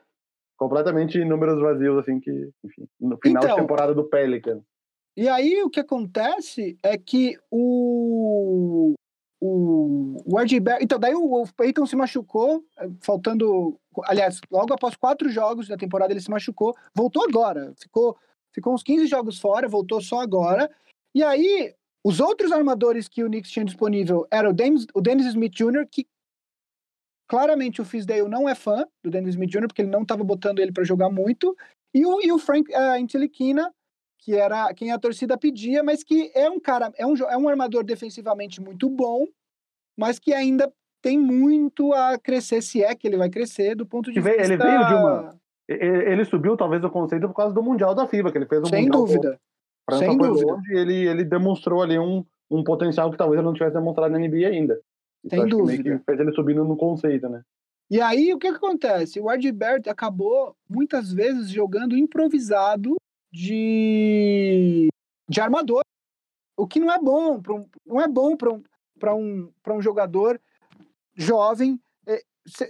completamente números vazios, assim, que, enfim, no final então, de temporada do Pelican. E aí o que acontece é que o o, o RJ Barrett, então daí o, o Peyton se machucou, eh, faltando, aliás, logo após quatro jogos da temporada ele se machucou, voltou agora, ficou, ficou uns 15 jogos fora, voltou só agora, e aí, os outros armadores que o Knicks tinha disponível eram o Dennis, o Dennis Smith Jr., que claramente o Fisdale não é fã do Dennis Smith Jr., porque ele não estava botando ele para jogar muito, e o, e o Frank uh, Inteliquina, que era quem a torcida pedia, mas que é um cara, é um, é um armador defensivamente muito bom, mas que ainda tem muito a crescer, se é que ele vai crescer, do ponto de vista... Ele veio de uma... Ele subiu talvez o conceito por causa do Mundial da FIBA, que ele fez um Sem mundial dúvida. França Sem dúvida. Onde ele, ele demonstrou ali um, um potencial que talvez ele não tivesse demonstrado na NBA ainda. Sem dúvida. Que fez ele subindo no conceito, né? E aí, o que, que acontece? O Barrett acabou, muitas vezes, jogando improvisado de, de armador. O que não é bom, um, não é bom para um, um, um jogador jovem. É,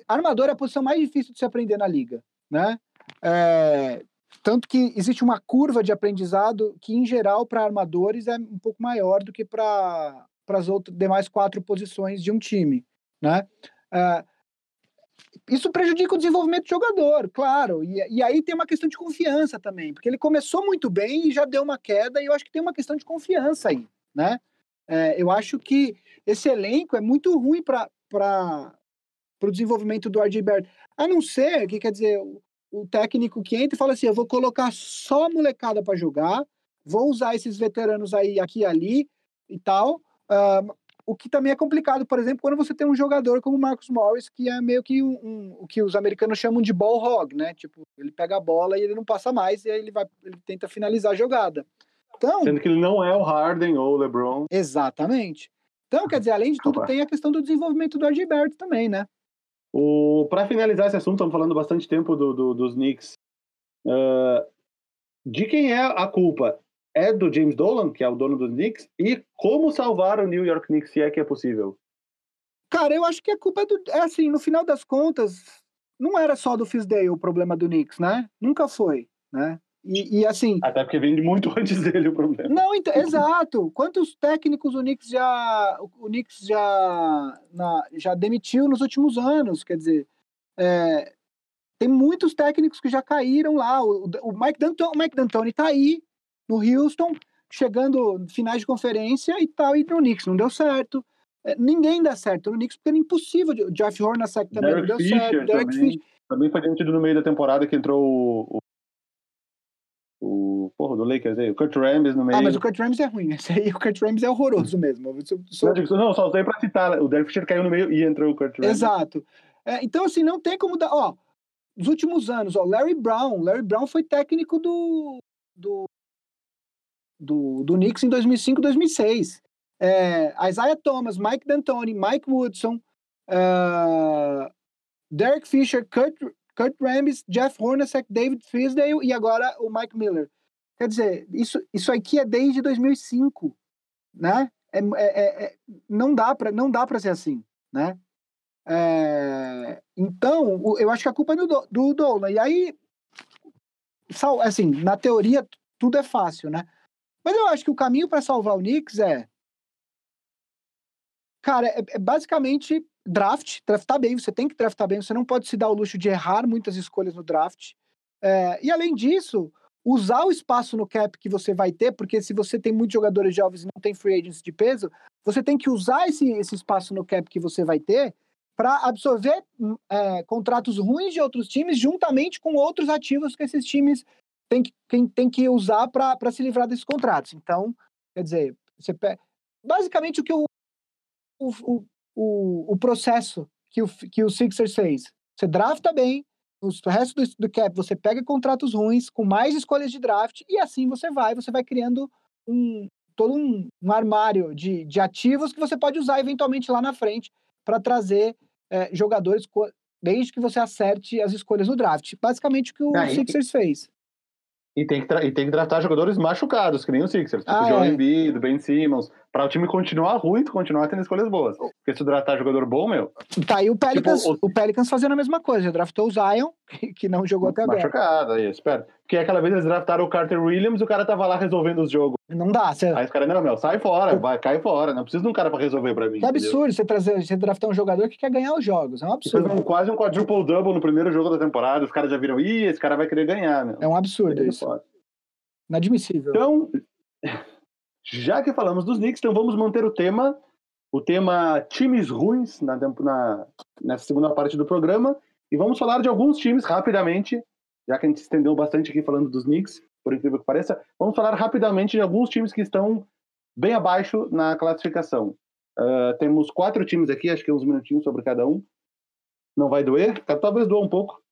armador é a posição mais difícil de se aprender na liga, né? É, tanto que existe uma curva de aprendizado que, em geral, para armadores é um pouco maior do que para as outras demais quatro posições de um time, né? Uh, isso prejudica o desenvolvimento do jogador, claro. E, e aí tem uma questão de confiança também, porque ele começou muito bem e já deu uma queda, e eu acho que tem uma questão de confiança aí, né? É, eu acho que esse elenco é muito ruim para o desenvolvimento do RJ Barrett. A não ser, que quer dizer, o técnico que entra e fala assim: eu vou colocar só molecada para jogar, vou usar esses veteranos aí aqui e ali e tal. Uh, o que também é complicado, por exemplo, quando você tem um jogador como o Marcos Morris, que é meio que um, um, o que os americanos chamam de ball hog, né? Tipo, ele pega a bola e ele não passa mais, e aí ele vai, ele tenta finalizar a jogada. Então, Sendo que ele não é o Harden ou o LeBron. Exatamente. Então, quer dizer, além de tudo, Opa. tem a questão do desenvolvimento do Barrett também, né? O, para finalizar esse assunto, estamos falando bastante tempo do, do, dos Knicks. Uh, de quem é a culpa? É do James Dolan, que é o dono dos Knicks? E como salvar o New York Knicks, se é que é possível? Cara, eu acho que a culpa é do. É assim, no final das contas, não era só do Fisdale o problema do Knicks, né? Nunca foi, né? E, e, assim. Até porque vem de muito antes dele o problema. Não, então, exato. Quantos técnicos o Knicks já, o Knicks já, na, já demitiu nos últimos anos? Quer dizer, é, tem muitos técnicos que já caíram lá. O, o Mike D'Antoni, o Mike D'Antoni tá aí no Houston, chegando finais de conferência e tal, e no Knicks não deu certo. É, ninguém dá certo no Knicks porque era impossível. Jeff Hornacek também Derek não deu Fisher certo. Derek também, Fisher. Também foi demitido no meio da temporada que entrou o, o porra do Lakers aí, o Kurt Rambis no meio. Ah, mas o Kurt Rambis é ruim. Esse aí, o Kurt Rambis é horroroso mesmo. Sou... Não, só usei pra citar. O Derek Fisher caiu no meio e entrou o Kurt Rambis. Exato. É, então, assim, não tem como dar. Ó, nos últimos anos, ó, Larry Brown. Larry Brown foi técnico do. do do, do Knicks em 2005, 2006. É, Isaiah Thomas, Mike D'Antoni, Mike Woodson, uh, Derek Fisher, Kurt, Kurt Rambis, Jeff Hornacek, David Fisdale e agora o Mike Miller. Quer dizer, isso, isso aqui é desde 2005, né? É, é, é, não dá para não dá para ser assim, né? É, então, eu acho que a culpa é do, do Dolan. E aí, assim, na teoria, tudo é fácil, né? Mas eu acho que o caminho para salvar o Knicks é. Cara, é, é, basicamente draft, draftar bem. Você tem que draftar bem, você não pode se dar o luxo de errar muitas escolhas no draft. É, e além disso, usar o espaço no cap que você vai ter, porque se você tem muitos jogadores jovens e não tem free agents de peso, você tem que usar esse, esse espaço no cap que você vai ter para absorver é, contratos ruins de outros times juntamente com outros ativos que esses times têm que, tem, tem que usar para se livrar desses contratos. Então, quer dizer, você basicamente o que o, o, o, o processo que o, que o Sixers fez. Você drafta bem, o resto do, do cap você pega contratos ruins, com mais escolhas de draft, e assim você vai, você vai criando um, todo um, um armário de, de ativos que você pode usar eventualmente lá na frente para trazer é, jogadores desde que você acerte as escolhas no draft. Basicamente o que o ah, Sixers e, fez. E tem, que e tem que draftar jogadores machucados, que nem o Sixers. Tipo ah, o Joel é. Embiid, Ben Simmons, para o time continuar ruim, continuar tendo escolhas boas. Porque se draftar jogador bom, meu... Tá aí o Pelicans, tipo, o... o Pelicans fazendo a mesma coisa. Já draftou o Zion, que não jogou até agora. Machucado, aí, espera. Porque aquela vez eles draftaram o Carter Williams e o cara tava lá resolvendo os jogos. Não dá. Você... Aí os caras, não, meu, sai fora, vai, cai fora. Não precisa de um cara pra resolver pra mim. Que absurdo você, trazer, você draftar um jogador que quer ganhar os jogos. É um absurdo. Fez um, quase um quadruple-double no primeiro jogo da temporada. Os caras já viram, ih, esse cara vai querer ganhar, meu. É um absurdo isso. Inadmissível. Então, já que falamos dos Knicks, então vamos manter o tema, o tema times ruins na, na, nessa segunda parte do programa. E vamos falar de alguns times rapidamente, já que a gente se estendeu bastante aqui falando dos Knicks, por incrível que pareça. Vamos falar rapidamente de alguns times que estão bem abaixo na classificação. Uh, temos quatro times aqui, acho que uns minutinhos sobre cada um. Não vai doer? Talvez doa um pouco.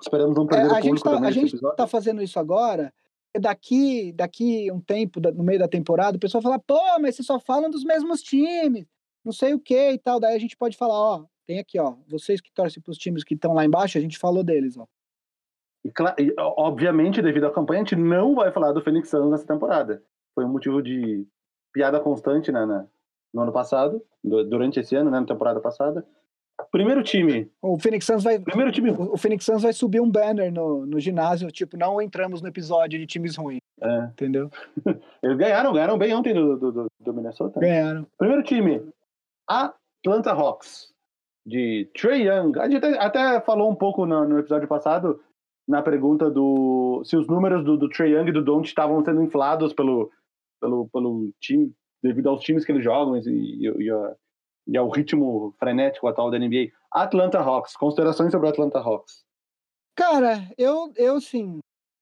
Esperamos não perder é, a o público gente tá, A gente está fazendo isso agora daqui daqui um tempo, no meio da temporada, o pessoal fala, pô, mas vocês só falam dos mesmos times, não sei o que e tal. Daí a gente pode falar, ó, tem aqui, ó, vocês que torcem para os times que estão lá embaixo, a gente falou deles, ó. E, obviamente, devido à campanha, a gente não vai falar do Phoenix Suns nessa temporada. Foi um motivo de piada constante né, na, no ano passado, durante esse ano, né, na temporada passada. Primeiro time. O Phoenix Suns vai. Primeiro time. O Phoenix Suns vai subir um banner no, no ginásio, tipo, não entramos no episódio de times ruins. É. Entendeu? Eles ganharam, ganharam bem ontem do, do, do Minnesota. Ganharam. Primeiro time. Atlanta Hawks. De Trey Young. A gente até, até falou um pouco no, no, episódio passado, na pergunta do. Se os números do, do Trey Young e do Don't estavam sendo inflados pelo, pelo, pelo time, devido aos times que eles jogam e, e, e a e ao ritmo frenético atual da NBA. Atlanta Hawks, considerações sobre o Atlanta Hawks. Cara, eu, eu sim.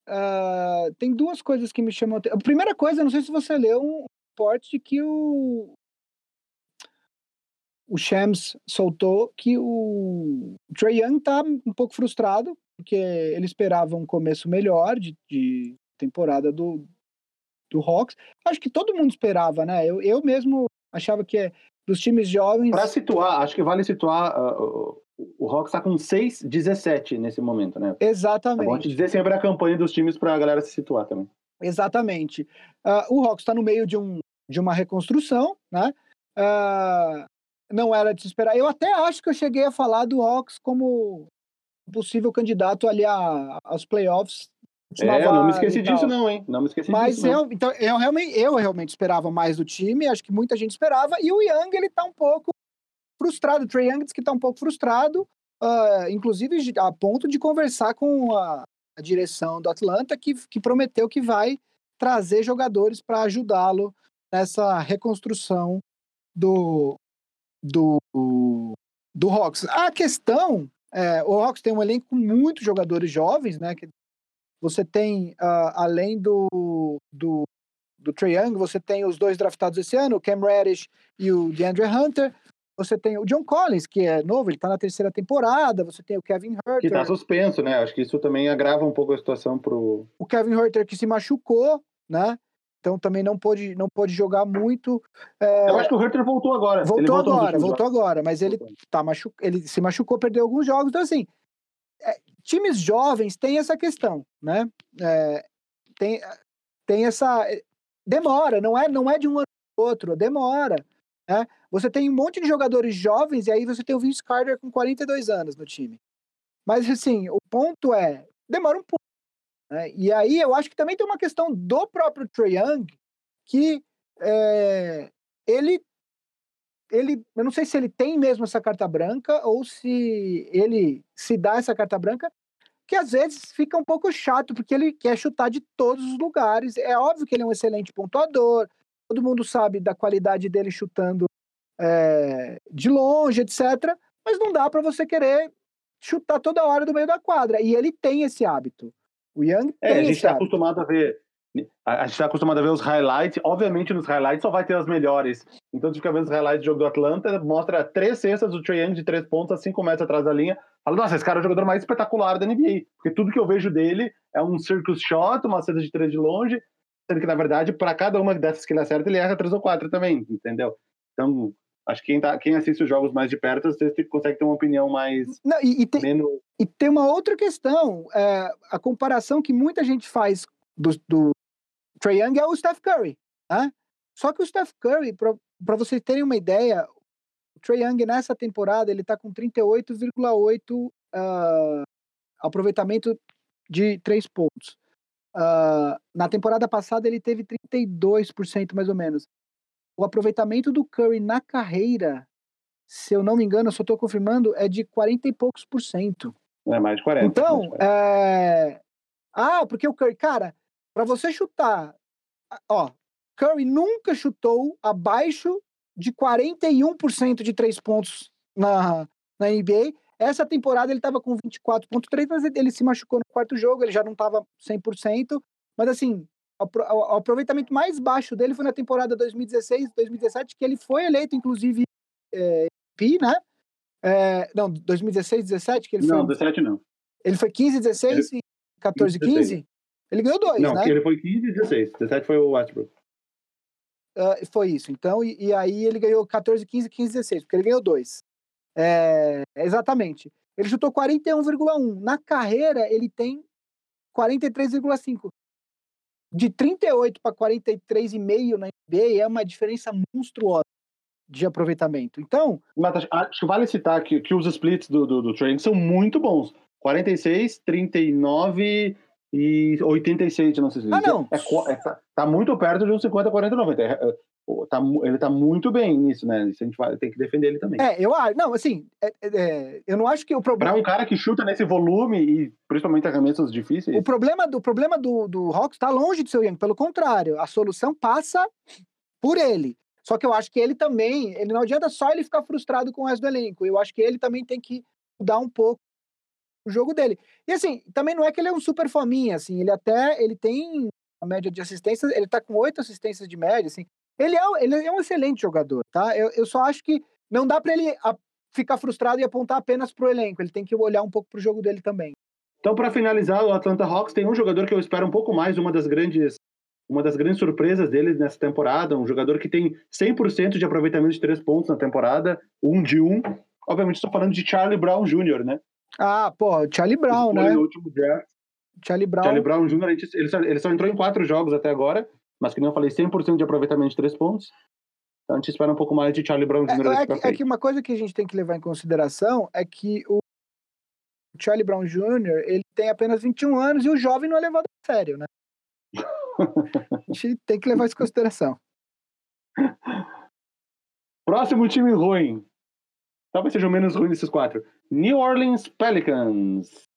Uh, tem duas coisas que me chamam. A primeira coisa, não sei se você leu um reporte que o. O Shams soltou que o Trey Young tá um pouco frustrado, porque ele esperava um começo melhor de, de temporada do, do Hawks. Acho que todo mundo esperava, né? Eu, eu mesmo achava que dos times jovens. Para situar, acho que vale situar. Uh, o Hawks está com 6-17 nesse momento, né? Exatamente. É bom dizer sempre a campanha dos times para a galera se situar também. Exatamente. Uh, o Hawks está no meio de, um, de uma reconstrução, né? Uh, não era de se esperar. Eu até acho que eu cheguei a falar do Hawks como possível candidato ali a, aos playoffs é, não me esqueci disso não, hein? Não me esqueci Mas disso. Mas eu, então, eu realmente, eu realmente esperava mais do time, acho que muita gente esperava, e o Young, ele tá um pouco frustrado, o Trey Young diz que tá um pouco frustrado, uh, inclusive a ponto de conversar com a, a direção do Atlanta, que, que prometeu que vai trazer jogadores para ajudá-lo nessa reconstrução do, do, do Hawks. A questão, é, o Hawks tem um elenco com muitos jogadores jovens, né? Que você tem, uh, além do, do, do Trae Young, você tem os dois draftados esse ano, o Cam Reddish e o DeAndre Hunter. Você tem o John Collins, que é novo, ele tá na terceira temporada. Você tem o Kevin Herter. Que tá suspenso, né? Acho que isso também agrava um pouco a situação pro. O Kevin Herter que se machucou, né? Então também não pôde, não pôde jogar muito. É... Eu acho que o Herter voltou agora. Voltou, voltou agora, voltou agora, mas ele, tá machu... ele se machucou, perdeu alguns jogos. Então, assim, é, times jovens têm essa questão, né? É, tem, tem essa. É, demora, não é, não é de um ano para outro, demora. Né? Você tem um monte de jogadores jovens e aí você tem o Vince Carter com 42 anos no time. Mas, assim, o ponto é, demora um pouco. Né? E aí eu acho que também tem uma questão do próprio Trae Young, que é, ele, ele, eu não sei se ele tem mesmo essa carta branca ou se ele se dá essa carta branca, que às vezes fica um pouco chato, porque ele quer chutar de todos os lugares. É óbvio que ele é um excelente pontuador, todo mundo sabe da qualidade dele chutando é, de longe, etc. Mas não dá para você querer chutar toda hora do meio da quadra. E ele tem esse hábito. O Young é, a gente está acostumado a ver. A gente está acostumado a ver os highlights. Obviamente, nos highlights só vai ter as melhores. Então, tu fica vendo os highlights do jogo do Atlanta, mostra três cestas do Trae Young de três pontos, assim começa atrás da linha. Fala, nossa, esse cara é o jogador mais espetacular da NBA. Porque tudo que eu vejo dele é um circus shot, uma cesta de três de longe, sendo que, na verdade, para cada uma dessas que ele acerta, ele erra três ou quatro também, entendeu? Então, Acho que quem, tá, quem assiste os jogos mais de perto, às vezes consegue ter uma opinião mais. Não, e, e, tem, menos... e tem uma outra questão. É, a comparação que muita gente faz do, do Trae Young é o Steph Curry. Né? Só que o Steph Curry, para vocês terem uma ideia, o Trae Young nessa temporada ele está com 38,8 uh, aproveitamento de três pontos. Uh, na temporada passada ele teve 32% mais ou menos o aproveitamento do Curry na carreira, se eu não me engano, eu só estou confirmando, é de 40 e poucos por cento. É mais de 40. Então, de 40. É... ah, porque o Curry, cara, para você chutar, ó, Curry nunca chutou abaixo de 41% de três pontos na, na NBA. Essa temporada ele estava com 24,3, mas ele se machucou no quarto jogo, ele já não estava 100%. Mas assim, o aproveitamento mais baixo dele foi na temporada 2016, 2017, que ele foi eleito, inclusive, é, MVP, né? É, não, 2016, 17, que ele não, foi. Não, 17 não. Ele foi 15, 16 ele... e 14, 15? 15? Ele ganhou dois, não, né? Ele foi 15 e 16. 17 foi o Westbrook. Uh, foi isso. Então, e, e, aí ele ganhou 14, 15, 15, 16, porque ele ganhou dois. É, exatamente. Ele chutou 41,1. Na carreira, ele tem 43,5 de 38 para 43,5 na NBA é uma diferença monstruosa de aproveitamento. Então. Mas acho que vale citar que, que os splits do, do, do Train são muito bons. 46, 39 e 86, não sei se Ah, não. É, é, tá, tá, muito perto de um 50, 40, 90. É, tá, ele tá muito bem nisso, né? Isso a gente vai, tem que defender ele também. É, eu acho. Não, assim, é, é, é, eu não acho que o problema. Pra um cara que chuta nesse volume e principalmente arremessos difíceis. O problema do, o problema do, do Hawks tá longe de seu Young. Pelo contrário, a solução passa por ele. Só que eu acho que ele também. Ele não adianta só ele ficar frustrado com o resto do elenco. Eu acho que ele também tem que mudar um pouco o jogo dele. E assim, também não é que ele é um super fominha, assim, ele até ele tem a média de assistências, ele tá com oito assistências de média, assim. Ele é, ele é um excelente jogador, tá? Eu, eu só acho que não dá para ele ficar frustrado e apontar apenas pro elenco. Ele tem que olhar um pouco pro jogo dele também. Então, para finalizar, o Atlanta Hawks tem um jogador que eu espero um pouco mais, uma das grandes uma das grandes surpresas deles nessa temporada, um jogador que tem 100% de aproveitamento de três pontos na temporada, um de um. Obviamente estou falando de Charlie Brown Jr., né? Ah, pô, Charlie Brown, né? No último draft. Charlie Brown. Charlie Brown Jr., ele só, ele só entrou em quatro jogos até agora, mas que nem eu falei, 100% de aproveitamento de três pontos. Então a gente espera um pouco mais de Charlie Brown Jr. É, é, que, é que uma coisa que a gente tem que levar em consideração é que o Charlie Brown Jr. ele tem apenas 21 anos e o jovem não é levado a sério, né? a gente tem que levar isso em consideração. Próximo time ruim. Talvez seja o menos ruim desses quatro. New Orleans Pelicans,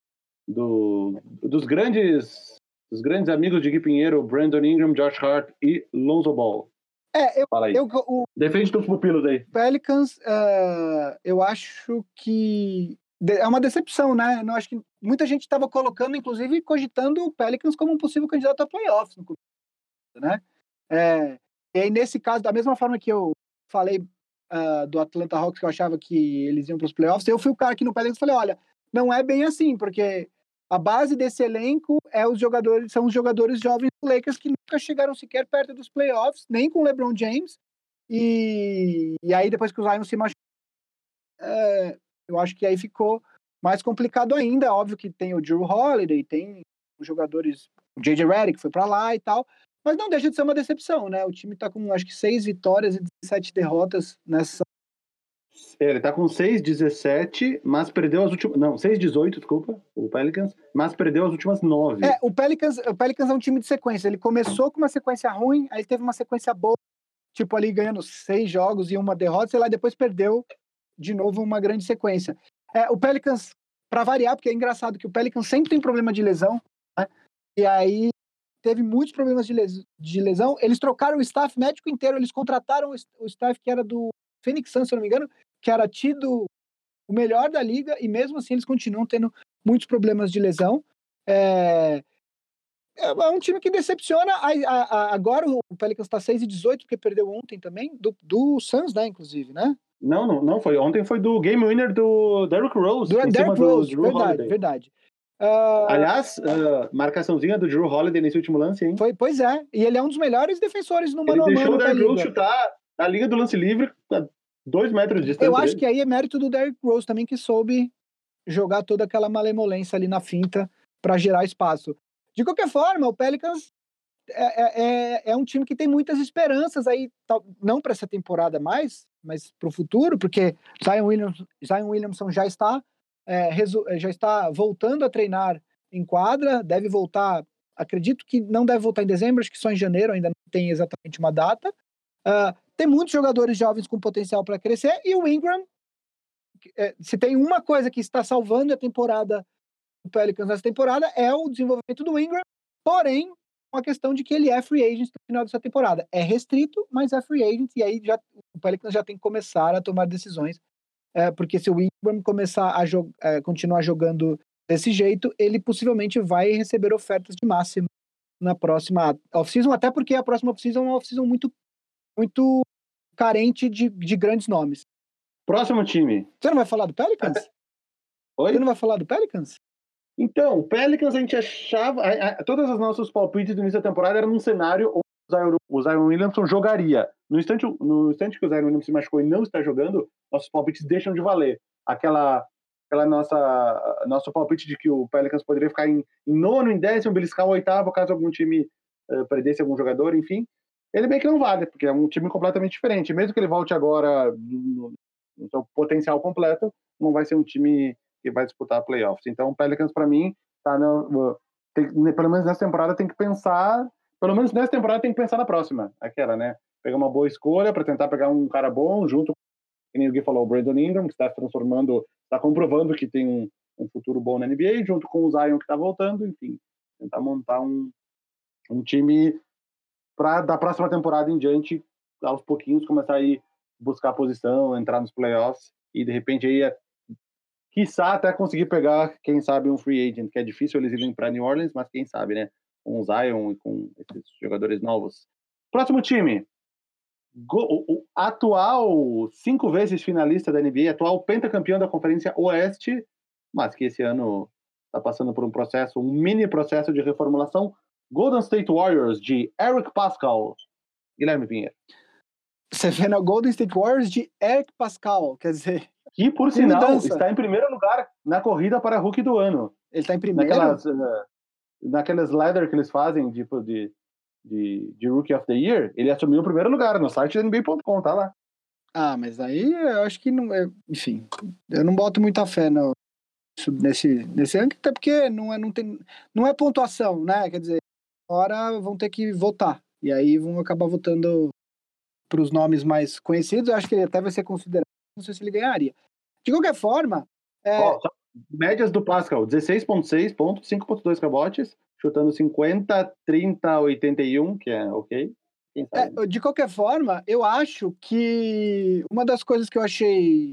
do, dos grandes dos grandes amigos de Gui Pinheiro, Brandon Ingram, Josh Hart e Lonzo Ball. É, eu, Fala aí. eu, o Defende dos pupilos aí. Pelicans, eh, eu acho que é uma decepção, né? Eu acho que muita gente estava colocando, inclusive, cogitando o Pelicans como um possível candidato a playoffs no começo, né? É, e aí, nesse caso, da mesma forma que eu falei ah, do Atlanta Hawks, que eu achava que eles iam para os playoffs, eu fui o cara aqui no Pelicans falei, olha, não é bem assim, porque a base desse elenco é os jogadores, são os jogadores jovens do Lakers que nunca chegaram sequer perto dos playoffs, nem com o LeBron James, e, e aí depois que o Zion se machucou, é, eu acho que aí ficou mais complicado ainda. Óbvio que tem o Drew Holiday, tem os jogadores, o J.J. Redick foi para lá e tal, mas não deixa de ser uma decepção, né? O time tá com acho que seis vitórias e 17 derrotas nessa. É, Ele tá com 6-17, mas perdeu as últimas. Não, 6-18, desculpa, o Pelicans, mas perdeu as últimas 9. É, o Pelicans, o Pelicans é um time de sequência. Ele começou com uma sequência ruim, aí teve uma sequência boa, tipo ali ganhando seis jogos e uma derrota, sei lá, depois perdeu de novo uma grande sequência. É, o Pelicans, para variar, porque é engraçado que o Pelicans sempre tem problema de lesão, né? E aí teve muitos problemas de, les- de lesão. Eles trocaram o staff médico inteiro, eles contrataram o, staff que era do Phoenix Suns, se eu não me engano, que era tido o melhor da liga, e mesmo assim eles continuam tendo muitos problemas de lesão. É, é é um time que decepciona. A- a- a- agora o Pelicans está 6 e 18, porque perdeu ontem também, do, do Suns, né, inclusive, né? Não, não, não foi. Ontem foi do game winner do Derrick Rose. Do Derrick Rose, verdade, verdade. Ah, Aliás, ah, marcaçãozinha do Drew Holiday nesse último lance, hein? foi, pois é, e ele é um dos melhores defensores no Ele mano a deixou mano o da Derrick Rose chutar na liga do lance livre a dois metros de distância. Eu acho dele. que aí é mérito do Derrick Rose também, que soube jogar toda aquela malemolência ali na finta para gerar espaço. De qualquer forma, o Pelicans é, é- é- é um time que tem muitas esperanças aí, não para essa temporada mais, mas para o futuro, porque Zion, Williams, Zion Williamson já está, é, resu- já está voltando a treinar em quadra, deve voltar, acredito que não deve voltar em dezembro, acho que só em janeiro, ainda não tem exatamente uma data. Ah, tem muitos jogadores jovens com potencial para crescer, e o Ingram, é, se tem uma coisa que está salvando a temporada do Pelicans nessa temporada, é o desenvolvimento do Ingram, porém, uma questão de que ele é free agent no final dessa temporada. É restrito, mas é free agent, e aí já, o Pelicans já tem que começar a tomar decisões, é, porque se o Ingram começar a é, continuar jogando desse jeito, ele possivelmente vai receber ofertas de máximo na próxima off-season, até porque a próxima off-season é uma off-season muito, muito carente de, de grandes nomes. Próximo time. Você não vai falar do Pelicans? Oi? Você não vai falar do Pelicans? Então, o Pelicans a gente achava. a- a- todas as nossos palpites do início da temporada eram num cenário Zion, o Zion Williamson jogaria. No instante, no instante que o Zion Williamson se machucou e não está jogando, nossos palpites deixam de valer. Aquela, aquela nossa nosso palpite de que o Pelicans poderia ficar em, em nono, em décimo, beliscar o oitavo, caso algum time eh, perdesse algum jogador, enfim. Ele bem que não vale, porque é um time completamente diferente. Mesmo que ele volte agora no, no seu potencial completo, não vai ser um time que vai disputar playoffs. Então, o Pelicans, para mim, tá no, tem- pelo menos nessa temporada tem que pensar, pelo menos nessa temporada tem que pensar na próxima, aquela, né? Pegar uma boa escolha para tentar pegar um cara bom junto, como o Gui falou, o Brandon Ingram, que está se transformando, está comprovando que tem um, um futuro bom na NBA, junto com o Zion que está voltando, enfim, tentar montar um, um time para da próxima temporada em diante, aos pouquinhos começar a ir buscar posição, entrar nos playoffs e de repente aí é quiçá até conseguir pegar, quem sabe, um free agent, que é difícil eles irem para New Orleans, mas quem sabe, né? Com o Zion e com esses jogadores novos. Próximo time. O, atual cinco vezes finalista da NBA, atual pentacampeão da Conferência Oeste, mas que esse ano está passando por um processo, um mini processo de reformulação. Golden State Warriors, de Eric Pascal. Guilherme Pinheiro. Você vê na Golden State Warriors de Eric Pascal, quer dizer, Que, por sinal, mudança. está em primeiro lugar na corrida para Rookie do ano. ele tá em primeiro. naquelas, eh, naquelas ladder que eles fazem, tipo, de, de, de Rookie of the Year, ele assumiu o primeiro lugar no site da NBA.com, tá lá. Ah, mas aí eu acho que não é. Enfim, eu não boto muita fé no, nesse, nesse ranking, até porque não é, não, tem, não é pontuação, né? Quer dizer, agora vão ter que votar. E aí vão acabar votando para os nomes mais conhecidos. Eu acho que ele até vai ser considerado. Não sei se ele ganharia. De qualquer forma. É... Oh, médias do Pascal: 16,6 pontos, 5,2 rebotes, chutando 50, 30, 81, que é ok. É, de qualquer forma, eu acho que uma das coisas que eu achei.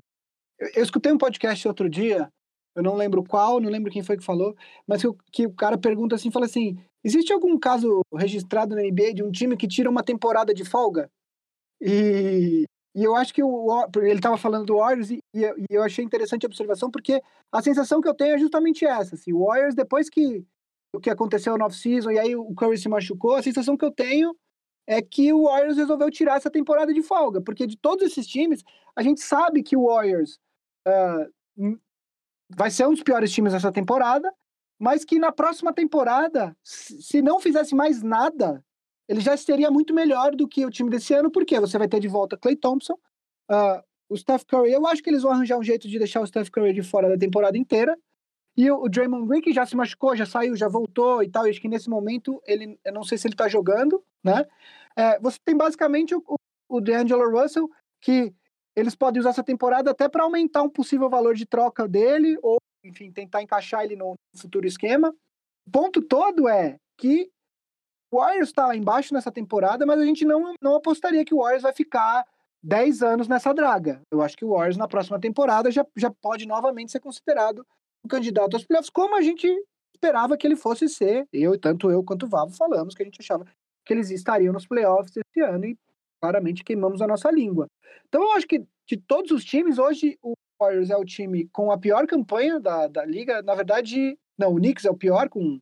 Eu, eu, escutei um podcast outro dia, eu não lembro qual, não lembro quem foi que falou, mas que, que o cara pergunta assim: fala assim, existe algum caso registrado na NBA de um time que tira uma temporada de folga? E, e eu acho que o, ele estava falando do Warriors e, e, eu achei interessante a observação porque a sensação que eu tenho é justamente essa. Assim, o Warriors, depois que o que aconteceu no off-season e aí o Curry se machucou, a sensação que eu tenho é que o Warriors resolveu tirar essa temporada de folga, porque de todos esses times, a gente sabe que o Warriors uh, vai ser um dos piores times dessa temporada, mas que na próxima temporada, se não fizesse mais nada, ele já seria muito melhor do que o time desse ano, porque você vai ter de volta Clay Thompson, uh, o Steph Curry. Eu acho que eles vão arranjar um jeito de deixar o Steph Curry de fora da temporada inteira. E o, Draymond Green, que já se machucou, já saiu, já voltou e tal. Acho que nesse momento, ele, eu não sei se ele tá jogando, né? É, você tem basicamente o, o D'Angelo Russell, que eles podem usar essa temporada até para aumentar um possível valor de troca dele, ou, enfim, tentar encaixar ele no futuro esquema. O ponto todo é que o Warriors está lá embaixo nessa temporada, mas a gente não, não apostaria que o Warriors vai ficar 10 anos nessa draga. Eu acho que o Warriors na próxima temporada já, já pode novamente ser considerado um candidato aos playoffs, como a gente esperava que ele fosse ser. Eu, tanto eu quanto o Vavo falamos que a gente achava que eles estariam nos playoffs esse ano e claramente queimamos a nossa língua. Então eu acho que de todos os times, hoje o Warriors é o time com a pior campanha da, da liga. Na verdade, não, o Knicks é o pior, com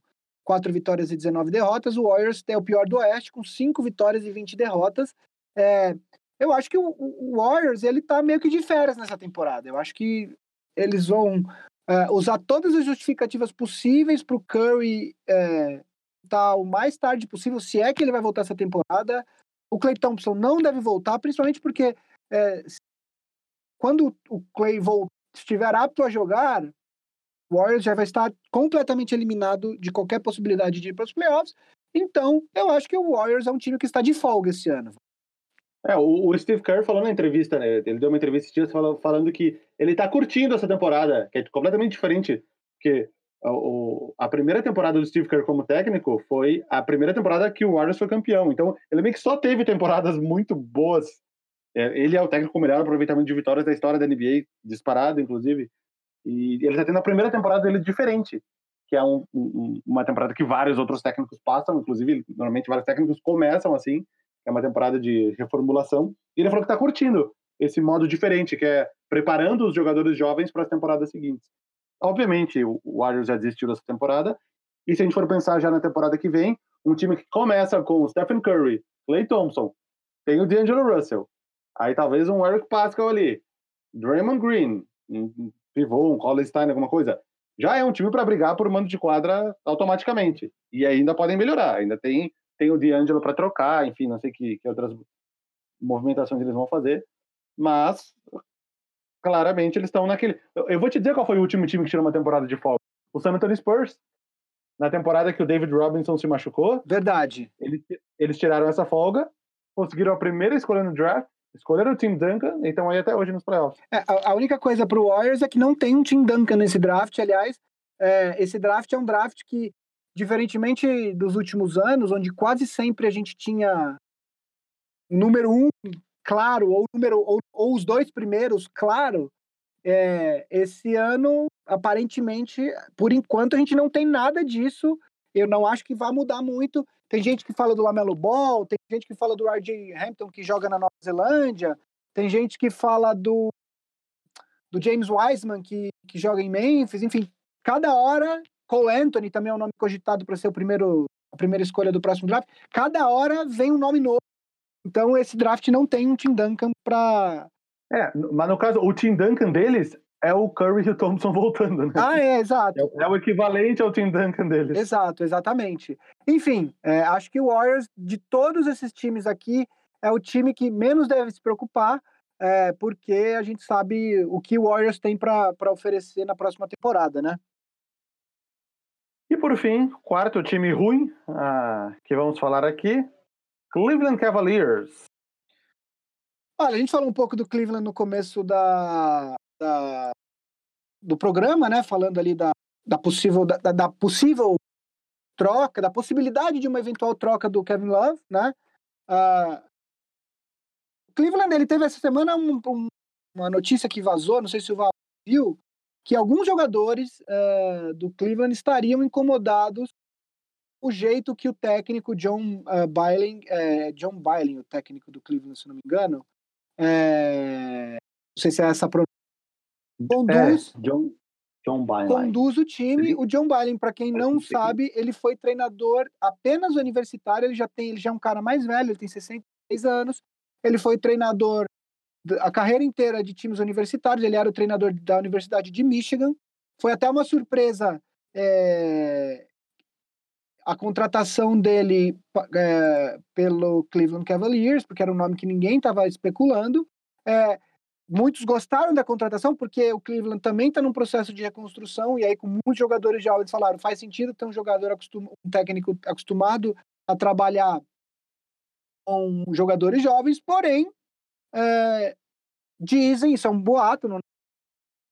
quatro vitórias e 19 derrotas. O Warriors é o pior do Oeste, com cinco vitórias e 20 derrotas. É, eu acho que o, o, Warriors ele tá meio que de férias nessa temporada. Eu acho que eles vão é, usar todas as justificativas possíveis para o Curry é, voltar o mais tarde possível, se é que ele vai voltar essa temporada. O Clay Thompson não deve voltar, principalmente porque é, quando o Clay estiver apto a jogar, Warriors já vai estar completamente eliminado de qualquer possibilidade de ir para os playoffs. Então, eu acho que o Warriors é um time que está de folga esse ano. É, o, Steve Kerr falou na entrevista, né? Ele deu uma entrevista dias falando, que ele está curtindo essa temporada, que é completamente diferente, porque a primeira temporada do Steve Kerr como técnico foi a primeira temporada que o Warriors foi campeão. Então, ele meio que só teve temporadas muito boas. É, ele é o técnico com o melhor aproveitamento de vitórias da história da NBA, disparado, inclusive. E ele está tendo a primeira temporada dele diferente, que é um, um, uma temporada que vários outros técnicos passam, inclusive, normalmente vários técnicos começam assim, é uma temporada de reformulação. E ele falou que está curtindo esse modo diferente, que é preparando os jogadores jovens para as temporadas seguintes. Obviamente, o Warriors já desistiu dessa temporada. E se a gente for pensar já na temporada que vem, um time que começa com Stephen Curry, Clay Thompson, tem o D'Angelo Russell, aí talvez um Eric Pascal ali, Draymond Green, pivô, um Colin Stein, alguma coisa. Já é um time para brigar por mando de quadra automaticamente. E ainda podem melhorar. Ainda tem, tem o D'Angelo para trocar, enfim, não sei que, que outras movimentações eles vão fazer. Mas claramente eles estão naquele. Eu vou te dizer qual foi o último time que tirou uma temporada de folga. O San Antonio Spurs. Na temporada que o David Robinson se machucou. Verdade. Eles, eles tiraram essa folga, conseguiram a primeira escolha no draft, escolheram o Tim Duncan e estão aí até hoje nos playoffs. É, a, a, única coisa para o Warriors é que não tem um Tim Duncan nesse draft. Aliás, é, esse draft é um draft que, diferentemente dos últimos anos, onde quase sempre a gente tinha número um claro, ou, número, ou, ou os dois primeiros, claro, é, esse ano, aparentemente, por enquanto, a gente não tem nada disso. Eu não acho que vai mudar muito. Tem gente que fala do Lamelo Ball, tem gente que fala do RJ Hampton, que joga na Nova Zelândia, tem gente que fala do, do James Wiseman, que, que joga em Memphis. Enfim, cada hora, Cole Anthony também é um nome cogitado para ser o primeiro, a primeira escolha do próximo draft. Cada hora vem um nome novo então esse draft não tem um Tim Duncan para. É, mas no caso, o Tim Duncan deles é o Curry e o Thompson voltando, né? Ah, é, exato. É, é o equivalente ao Tim Duncan deles. Exato, exatamente. Enfim, é, acho que o Warriors, de todos esses times aqui, é o time que menos deve se preocupar, é, porque a gente sabe o que o Warriors tem para oferecer na próxima temporada, né? E por fim, quarto time ruim ah, que vamos falar aqui, Cleveland Cavaliers. Olha, a gente falou um pouco do Cleveland no começo da, da, do programa, né? Falando ali da, da possível da, da, possível troca, da possibilidade de uma eventual troca do Kevin Love, né? Uh, Cleveland ele teve essa semana um, um, uma notícia que vazou, não sei se o Val viu, que alguns jogadores uh, do Cleveland estariam incomodados o jeito que o técnico John uh, Byling, é, John Byling, o técnico do Cleveland, se não me engano, é, não sei se é essa conduz, é, John, John conduz o time. O John Byling, para quem não sabe, ele foi treinador apenas universitário, ele já tem, ele já é um cara mais velho, ele tem 66 anos, ele foi treinador a carreira inteira de times universitários, ele era o treinador da Universidade de Michigan. Foi até uma surpresa é, a contratação dele é, pelo Cleveland Cavaliers, porque era um nome que ninguém estava especulando. É, muitos gostaram da contratação, porque o Cleveland também está num processo de reconstrução, e aí, com muitos jogadores jovens falaram: faz sentido ter um jogador, acostum, um técnico acostumado a trabalhar com jogadores jovens, porém, é, dizem, isso é um boato, não é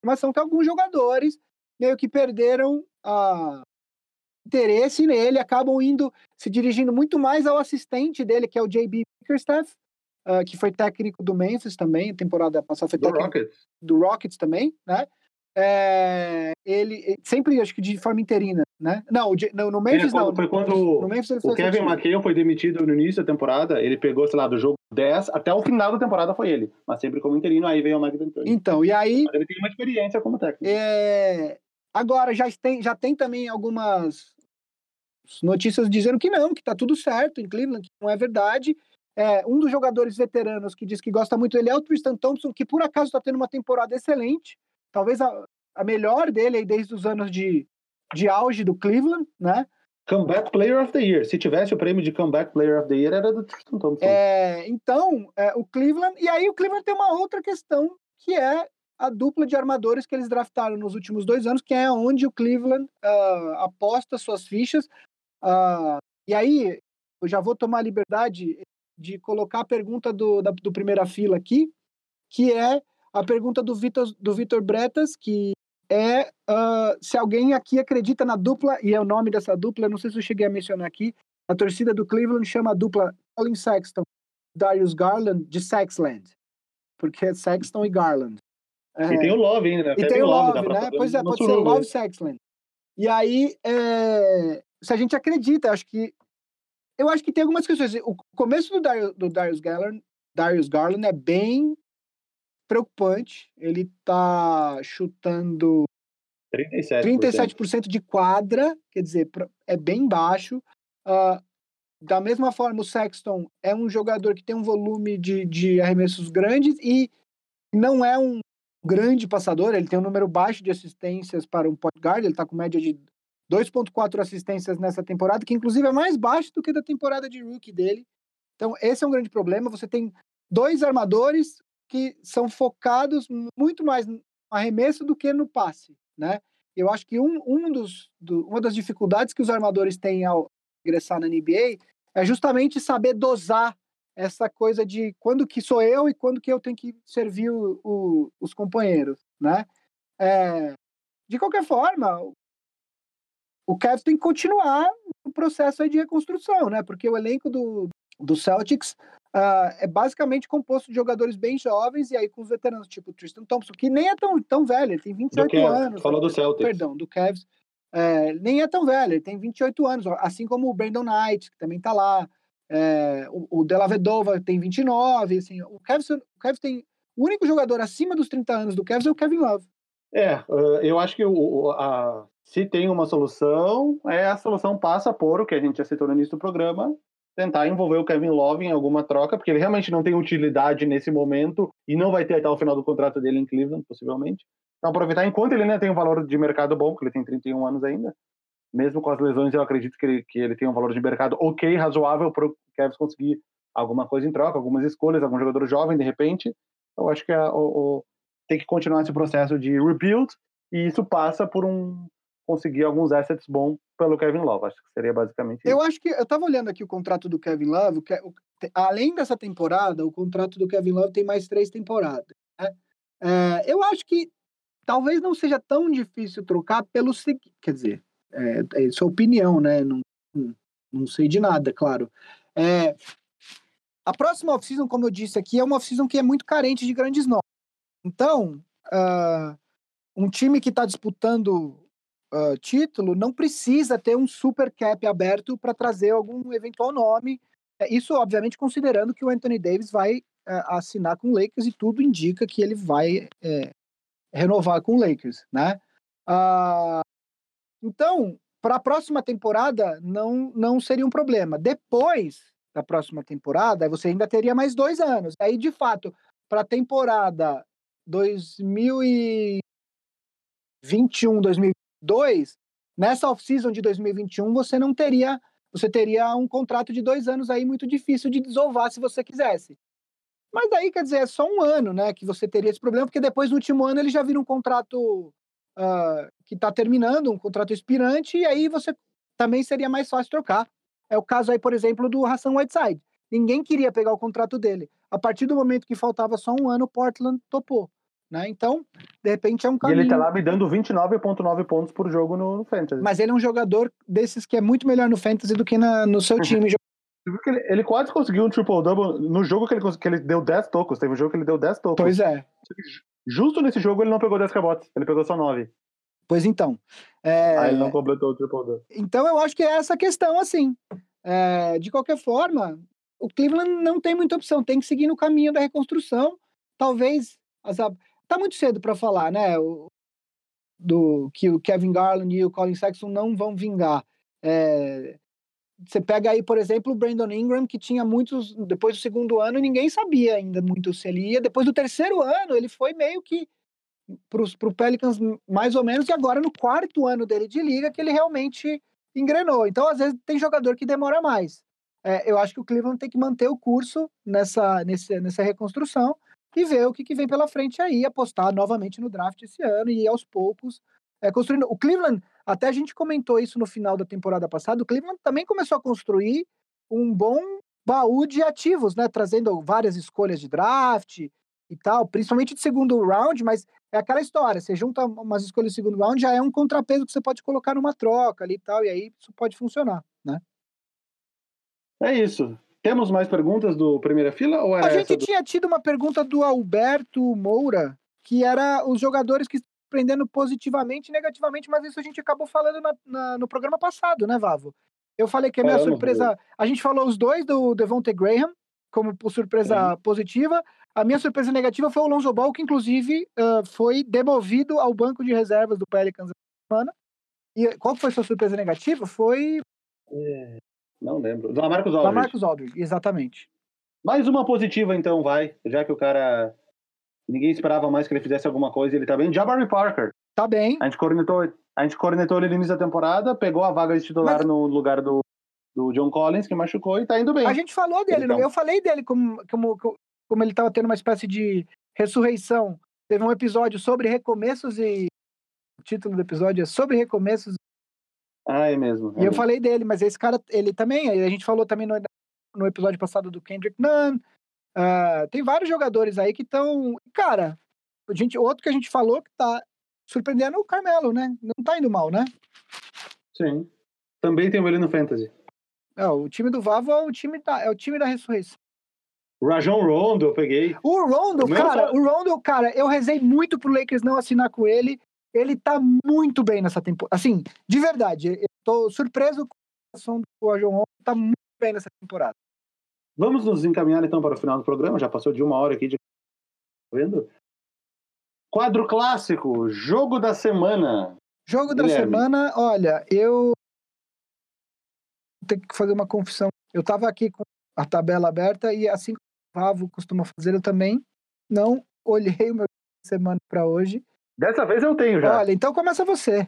informação, que alguns jogadores meio que perderam a interesse nele, acabam indo, se dirigindo muito mais ao assistente dele, que é o JB Bickerstaff, uh, que foi técnico do Memphis também, temporada passada foi do Rockets. do Rockets também, né? É, ele sempre, acho que de forma interina, né? Não, no, no Memphis é, não. Foi quando no Memphis o Kevin McHale foi demitido no início da temporada, ele pegou, sei lá, do jogo 10 até o final da temporada foi ele, mas sempre como interino, aí veio o Mike D'Antoni. Então, e aí... Mas ele tem uma experiência como técnico. É, agora, já tem, já tem também algumas notícias dizendo que não, que tá tudo certo em Cleveland, que não é verdade. É, um dos jogadores veteranos que diz que gosta muito dele é o Tristan Thompson, que por acaso está tendo uma temporada excelente talvez a, a melhor dele aí desde os anos de, de auge do Cleveland, né? Comeback Player of the Year. Se tivesse o prêmio de Comeback Player of the Year, era do Tristan Thompson. É, então, é, o Cleveland. E aí o Cleveland tem uma outra questão, que é a dupla de armadores que eles draftaram nos últimos dois anos, que é onde o Cleveland uh, aposta suas fichas. Uh, e aí, eu já vou tomar a liberdade de colocar a pergunta do, da, do primeira fila aqui, que é a pergunta do Vitor do Vitor Bretas, que é uh, se alguém aqui acredita na dupla, e é o nome dessa dupla, não sei se eu cheguei a mencionar aqui, a torcida do Cleveland chama a dupla Colin Sexton, Darius Garland de Sexland, porque é Sexton e Garland. É, e tem o Love ainda, né? E tem o Love, Love né? Pois é, pode ser Love Sexland. E aí, é, se a gente acredita, acho que eu acho que tem algumas questões. O começo do Darius, do Darius Garland, Darius Garland é bem preocupante. Ele está chutando 37%. 37% de quadra, quer dizer, é bem baixo. Uh, da mesma forma, o Sexton é um jogador que tem um volume de, de arremessos grandes e não é um grande passador, ele tem um número baixo de assistências para um point guard, ele está com média de 2.4 assistências nessa temporada, que inclusive é mais baixo do que da temporada de rookie dele. Então, esse é um grande problema. Você tem dois armadores que são focados muito mais no arremesso do que no passe, né? Eu acho que um, um dos, do, uma das dificuldades que os armadores têm ao ingressar na NBA é justamente saber dosar essa coisa de quando que sou eu e quando que eu tenho que servir o, o, os companheiros, né? É, de qualquer forma, o Cavs tem que continuar o processo de reconstrução, né? Porque o elenco do, do Celtics Uh, é basicamente composto de jogadores bem jovens e aí com os veteranos, tipo Tristan Thompson, que nem é tão, tão velho, ele tem 28 do anos. Falou do Celtics. Perdão, do Cavs. É, nem é tão velho, ele tem 28 anos, assim como o Brandon Knight, que também tá lá. É, o, o Vedova tem 29, assim, o Cavs, o Cavs tem... O único jogador acima dos 30 anos do Cavs é o Kevin Love. É, eu acho que o, a, se tem uma solução, é a solução passa por o que a gente já citou no início do programa, tentar envolver o Kevin Love em alguma troca, porque ele realmente não tem utilidade nesse momento e não vai ter até o final do contrato dele em Cleveland, possivelmente. Então, aproveitar enquanto ele ainda tem um valor de mercado bom, porque ele tem 31 anos ainda. Mesmo com as lesões, eu acredito que ele, que ele tem um valor de mercado ok, razoável, para o Kevin conseguir alguma coisa em troca, algumas escolhas, algum jogador jovem, de repente. Eu acho que é, o, o, tem que continuar esse processo de rebuild, e isso passa por um conseguir alguns assets bons pelo Kevin Love. Acho que seria basicamente isso. Eu acho que eu estava olhando aqui o contrato do Kevin Love. O, além dessa temporada, o contrato do Kevin Love tem mais três temporadas. Né? É, eu acho que talvez não seja tão difícil trocar pelo seguinte, quer dizer, é, é é opinião, né? Não, não sei de nada, claro. É, a próxima off-season, como eu disse aqui, é uma off-season que é muito carente de grandes nomes. Então, uh, um time que está disputando uh, título não precisa ter um super cap aberto para trazer algum eventual nome. É, isso, obviamente, considerando que o Anthony Davis vai uh, assinar com o Lakers e tudo indica que ele vai é, renovar com o Lakers, né? Uh, então, para a próxima temporada, não, não seria um problema. Depois da próxima temporada, você ainda teria mais dois anos. Aí, de fato, para a temporada 2021, 2022, nessa off-season de 2021, você não teria, você teria um contrato de dois anos aí muito difícil de desovar se você quisesse. Mas daí, quer dizer, é só um ano, né, que você teria esse problema, porque depois no último ano ele já vira um contrato uh, que está terminando, um contrato expirante, e aí você também seria mais fácil trocar. É o caso aí, por exemplo, do Hassan Whiteside. Ninguém queria pegar o contrato dele. A partir do momento que faltava só um ano, Portland topou. Né? Então, de repente é um caminho. E ele tá lá me dando 29,9 pontos por jogo no Fantasy. Mas ele é um jogador desses que é muito melhor no Fantasy do que na, no seu time. ele, ele, quase conseguiu um triple-double no jogo que ele, que ele deu 10 tocos. Teve um jogo que ele deu 10 tocos. Pois é. Justo nesse jogo ele não pegou 10 rebotes, ele pegou só 9. Pois então. É... Aí ele não completou o triple Então eu acho que é essa questão, assim. É... De qualquer forma, o Cleveland não tem muita opção, tem que seguir no caminho da reconstrução. Talvez. As... Tá muito cedo para falar, né? O... Do que o Kevin Garland e o Colin Sexton não vão vingar. É, você pega aí, por exemplo, o Brandon Ingram, que tinha muitos. Depois do segundo ano, ninguém sabia ainda muito se ele ia. Depois do terceiro ano, ele foi meio que para o Pelicans, mais ou menos, e agora no quarto ano dele de liga, que ele realmente engrenou. Então, às vezes, tem jogador que demora mais. É, eu acho que o Cleveland tem que manter o curso nessa, nessa reconstrução e ver o que, que vem pela frente aí, apostar novamente no draft esse ano e aos poucos é, construindo. O Cleveland até a gente comentou isso no final da temporada passada. O Cleveland também começou a construir um bom baú de ativos, né? Trazendo várias escolhas de draft e tal, principalmente de segundo round, mas é aquela história, você junta umas escolhas de segundo round, já é um contrapeso que você pode colocar numa troca ali e tal, e aí isso pode funcionar, né? É isso. Temos mais perguntas do primeira fila? Ou a gente do... tinha tido uma pergunta do Alberto Moura, que era os jogadores que surpreendendo positivamente e negativamente, mas isso a gente acabou falando na, na, no programa passado, né, Vavo? Eu falei que a minha surpresa. A gente falou os dois do Devonte Graham, como surpresa uhum. positiva. A minha surpresa negativa foi o Lonzo Ball, que inclusive uh, foi demovido ao banco de reservas do Pelicans essa semana. E qual foi a sua surpresa negativa? Foi. É, não lembro. Do Marcos Aldridge. Marcos Aldridge, exatamente. Mais uma positiva, então, vai. Já que o cara Ninguém esperava mais que ele fizesse alguma coisa e ele tá bem. Jabari Parker. Tá bem. A gente cornetou, a gente cornetou ele no início da temporada, pegou a vaga de titular Mas... no lugar do, do John Collins, que machucou, e tá indo bem. A gente falou dele, então. eu falei dele como, como, como ele tava tendo uma espécie de ressurreição. Teve um episódio sobre recomeços e. O título do episódio é sobre recomeços. Ah, é mesmo. É e mesmo. eu falei dele, mas esse cara, ele também, a gente falou também no, no episódio passado do Kendrick Nunn, Uh, tem vários jogadores aí que estão. Cara, a gente, outro que a gente falou que tá surpreendendo é o Carmelo, né? Não tá indo mal, né? Sim. Também tem ele no Fantasy. É, o time do Vavo é o time da, é o time da ressurreição. Rajon Rondo, eu peguei. O Rondo, o cara, o Rondo, cara, eu rezei muito pro Lakers não assinar com ele. Ele tá muito bem nessa temporada. Assim, de verdade, eu tô surpreso com a ação do Rajon Rondo, tá muito bem nessa temporada. Vamos nos encaminhar então para o final do programa, já passou de uma hora aqui de. Tá vendo? Quadro clássico, jogo da semana. Jogo da Guilherme. semana, olha, eu tenho que fazer uma confissão. Eu estava aqui com a tabela aberta e assim como o Vavo costuma fazer, eu também não olhei o meu semana para hoje. Dessa vez eu tenho já. Olha, então começa você.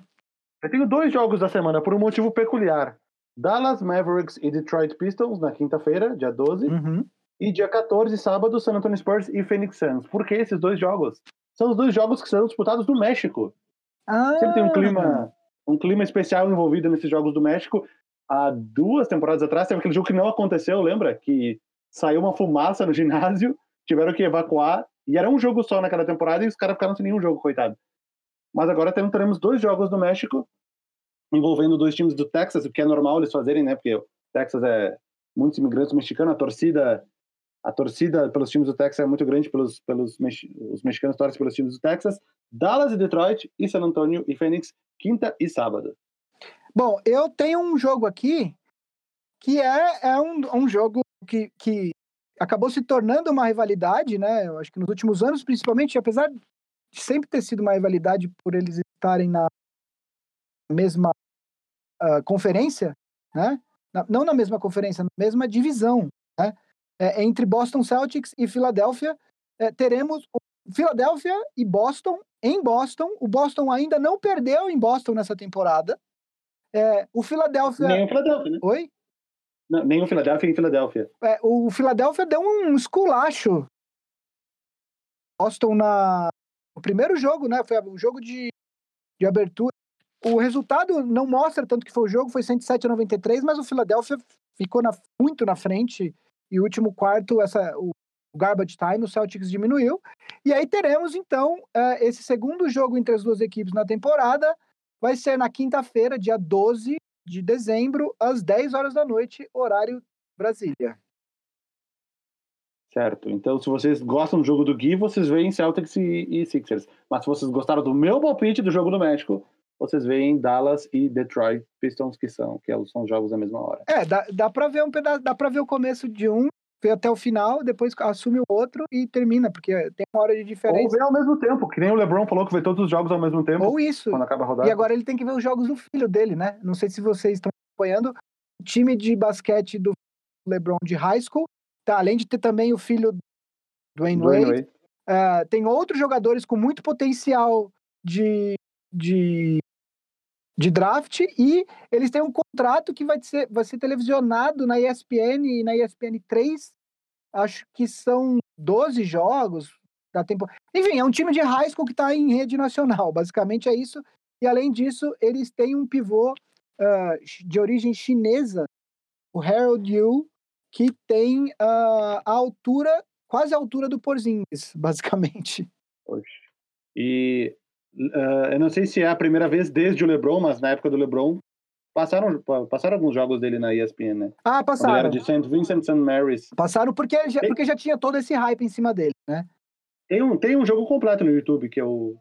Eu tenho dois jogos da semana por um motivo peculiar. Dallas Mavericks e Detroit Pistons na quinta-feira, dia 12. Uhum. E dia 14, sábado, San Antonio Spurs e Phoenix Suns. Por que esses dois jogos? São os dois jogos que serão disputados no México. Ah. Sempre tem um clima, um clima especial envolvido nesses jogos do México. Há duas temporadas atrás teve aquele jogo que não aconteceu, lembra? Que saiu uma fumaça no ginásio, tiveram que evacuar. E era um jogo só naquela temporada e os caras ficaram sem nenhum jogo, coitado. Mas agora teremos dois jogos no México envolvendo dois times do Texas, o que é normal eles fazerem, né? Porque o Texas é muitos imigrantes mexicanos, a torcida a torcida pelos times do Texas é muito grande, pelos, pelos os mexicanos torcem pelos times do Texas. Dallas e Detroit, e San Antonio e Phoenix, quinta e sábado. Bom, eu tenho um jogo aqui que é, é um, um jogo que, que acabou se tornando uma rivalidade, né? Eu acho que nos últimos anos, principalmente, apesar de sempre ter sido uma rivalidade por eles estarem na mesma uh, conferência, né? Na, não na mesma conferência, na mesma divisão, né? É, entre Boston Celtics e Filadélfia, é, teremos Filadélfia e Boston em Boston. O Boston ainda não perdeu em Boston nessa temporada. É, o Filadélfia. Nem o Filadélfia, né? Oi? Não, nem o Filadélfia em Filadélfia. É, o Filadélfia deu um esculacho. Boston na. O primeiro jogo, né? Foi o jogo de, de abertura. O resultado não mostra tanto que foi o jogo, foi 107 a 93, mas o Philadelphia ficou na, muito na frente. E o último quarto, essa, o, garbage time, o Celtics diminuiu. E aí teremos, então, uh, esse segundo jogo entre as duas equipes na temporada. Vai ser na quinta-feira, dia 12 de dezembro, às 10 horas da noite, horário Brasília. Certo. Então, se vocês gostam do jogo do Gui, vocês veem Celtics e, e Sixers. Mas se vocês gostaram do meu palpite do jogo do México, vocês veem Dallas e Detroit Pistons, que são, que são jogos da mesma hora. É, dá, dá pra ver um pedaço, dá pra ver o começo de um, ver até o final, depois assume o outro e termina, porque tem uma hora de diferença. Ou vê ao mesmo tempo, que nem o LeBron falou que vê todos os jogos ao mesmo tempo. Ou isso. Quando acaba a rodada. E agora ele tem que ver os jogos do filho dele, né? Não sei se vocês estão acompanhando. O time de basquete do LeBron de high school, tá? Além de ter também o filho do Wayne Wade, Wade. Uh, tem outros jogadores com muito potencial de, de de draft e eles têm um contrato que vai ser, vai ser televisionado na ESPN e na ESPN 3. Acho que são 12 jogos da temporada. Enfim, é um time de high school que está em rede nacional. Basicamente é isso. E além disso, eles têm um pivô uh, de origem chinesa, o Harold Yu, que tem uh, a altura, quase a altura do Porzingis, basicamente. Poxa. E Uh, eu não sei se é a primeira vez desde o LeBron, mas na época do LeBron passaram, passaram alguns jogos dele na ESPN, né? Ah, passaram. Ele era de St. Vincent St. Mary's. Passaram porque já, porque já tinha todo esse hype em cima dele, né? Tem um, tem um jogo completo no YouTube que eu.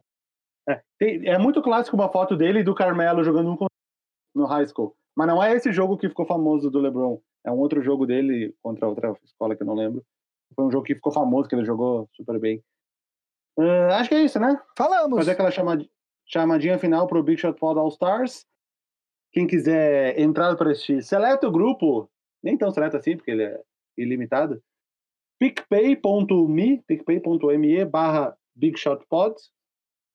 É, tem, é muito clássico uma foto dele e do Carmelo jogando um no high school. Mas não é esse jogo que ficou famoso do LeBron. É um outro jogo dele contra outra escola que eu não lembro. Foi um jogo que ficou famoso, que ele jogou super bem. Uh, acho que é isso, né? Falamos. Fazer aquela chamadinha, chamadinha final pro Big Shot Pod All Stars. Quem quiser entrar para este seleto grupo, nem tão seleto assim, porque ele é ilimitado, picpay.me, picpay.me barra bigshotpod.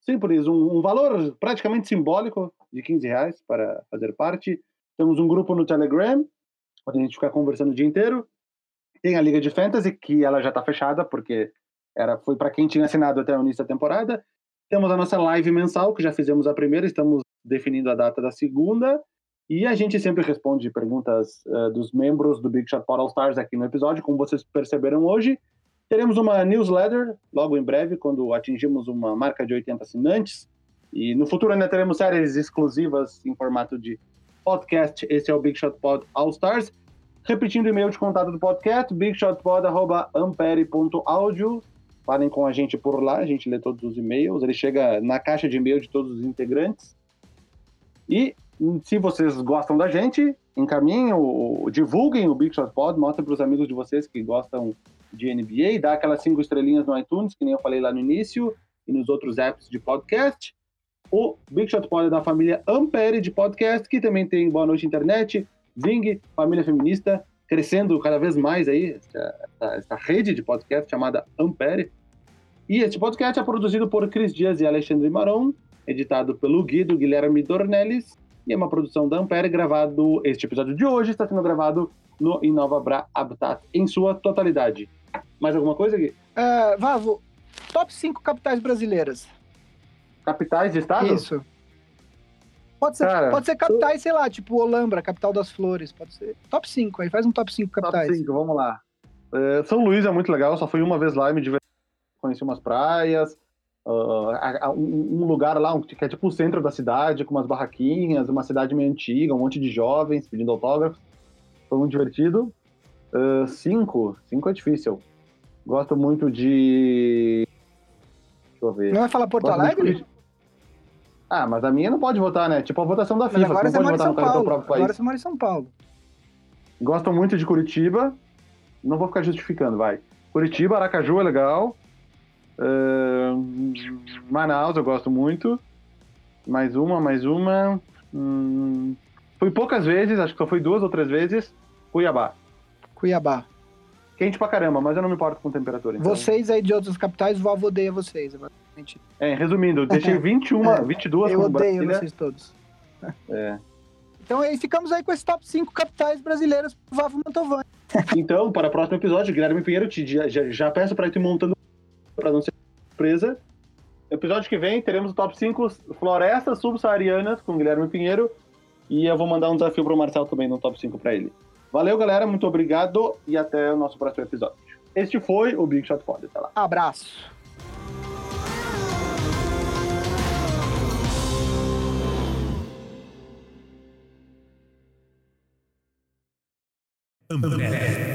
Simples, um, um valor praticamente simbólico de 15 reais para fazer parte. Temos um grupo no Telegram, onde a gente fica conversando o dia inteiro. Tem a Liga de Fantasy, que ela já está fechada, porque era, foi para quem tinha assinado até o início da temporada. Temos a nossa live mensal, que já fizemos a primeira, estamos definindo a data da segunda. E a gente sempre responde perguntas uh, dos membros do Big Shot All Stars aqui no episódio, como vocês perceberam hoje. Teremos uma newsletter logo em breve, quando atingimos uma marca de 80 assinantes. E no futuro ainda teremos séries exclusivas em formato de podcast. Esse é o Big Shot Pod All Stars. Repetindo o e-mail de contato do podcast, bigshotpod.ampere.audio. Falem com a gente por lá, a gente lê todos os e-mails. Ele chega na caixa de e-mail de todos os integrantes. E se vocês gostam da gente, encaminhem, o, divulguem o Big Shot Pod, mostrem para os amigos de vocês que gostam de NBA, dá aquelas cinco estrelinhas no iTunes, que nem eu falei lá no início, e nos outros apps de podcast. O Big Shot Pod é da família Ampere de podcast, que também tem Boa Noite Internet, Zing, Família Feminista, crescendo cada vez mais aí, essa, essa rede de podcast chamada Ampere. E este podcast é produzido por Cris Dias e Alexandre Maron, editado pelo Guido Guilherme Dornelles, e é uma produção da Ampere, gravado, este episódio de hoje está sendo gravado no Inova Bra Habitat em sua totalidade. Mais alguma coisa aqui? Uh, Vavo, top 5 capitais brasileiras. Capitais de estado? Isso. Pode ser, Cara, pode ser capitais, sei lá, tipo Olambra, capital das flores. Pode ser. Top 5 aí, faz um top 5 capitais. Top 5, vamos lá. É, São Luís é muito legal, só fui uma vez lá e me diverti. Conheci umas praias. uh, um lugar lá que é tipo o centro da cidade, com umas barraquinhas, uma cidade meio antiga, um monte de jovens pedindo autógrafos. Foi muito divertido. Uh, cinco, cinco é difícil. Gosto muito de. Deixa eu ver. Não vai falar Porto Gosto Alegre? Ah, mas a minha não pode votar, né? Tipo a votação da FIFA. você, não pode votar no cara do próprio país. Agora você mora em São Paulo. Gosto muito de Curitiba. Não vou ficar justificando, vai. Curitiba, Aracaju é legal. Uh, Manaus eu gosto muito. Mais uma, mais uma. Hum, fui poucas vezes, acho que só fui duas ou três vezes. Cuiabá. Cuiabá. Quente pra caramba, mas eu não me importo com temperatura. Então. Vocês aí de outras capitais, o vovô odeia vocês. É, resumindo, deixei 21, é, 22 Eu odeio Brasília. vocês todos. É. Então aí ficamos aí com esse top 5 capitais brasileiras pro Vavo Mantovani. Então, para o próximo episódio, Guilherme Pinheiro, te, já, já peço para ir montando para não ser surpresa. Episódio que vem teremos o top 5 florestas subsaarianas com Guilherme Pinheiro. E eu vou mandar um desafio pro Marcel também no top 5 para ele. Valeu, galera. Muito obrigado e até o nosso próximo episódio. Este foi o Big Shot Pod. Até lá. Abraço. Ömer.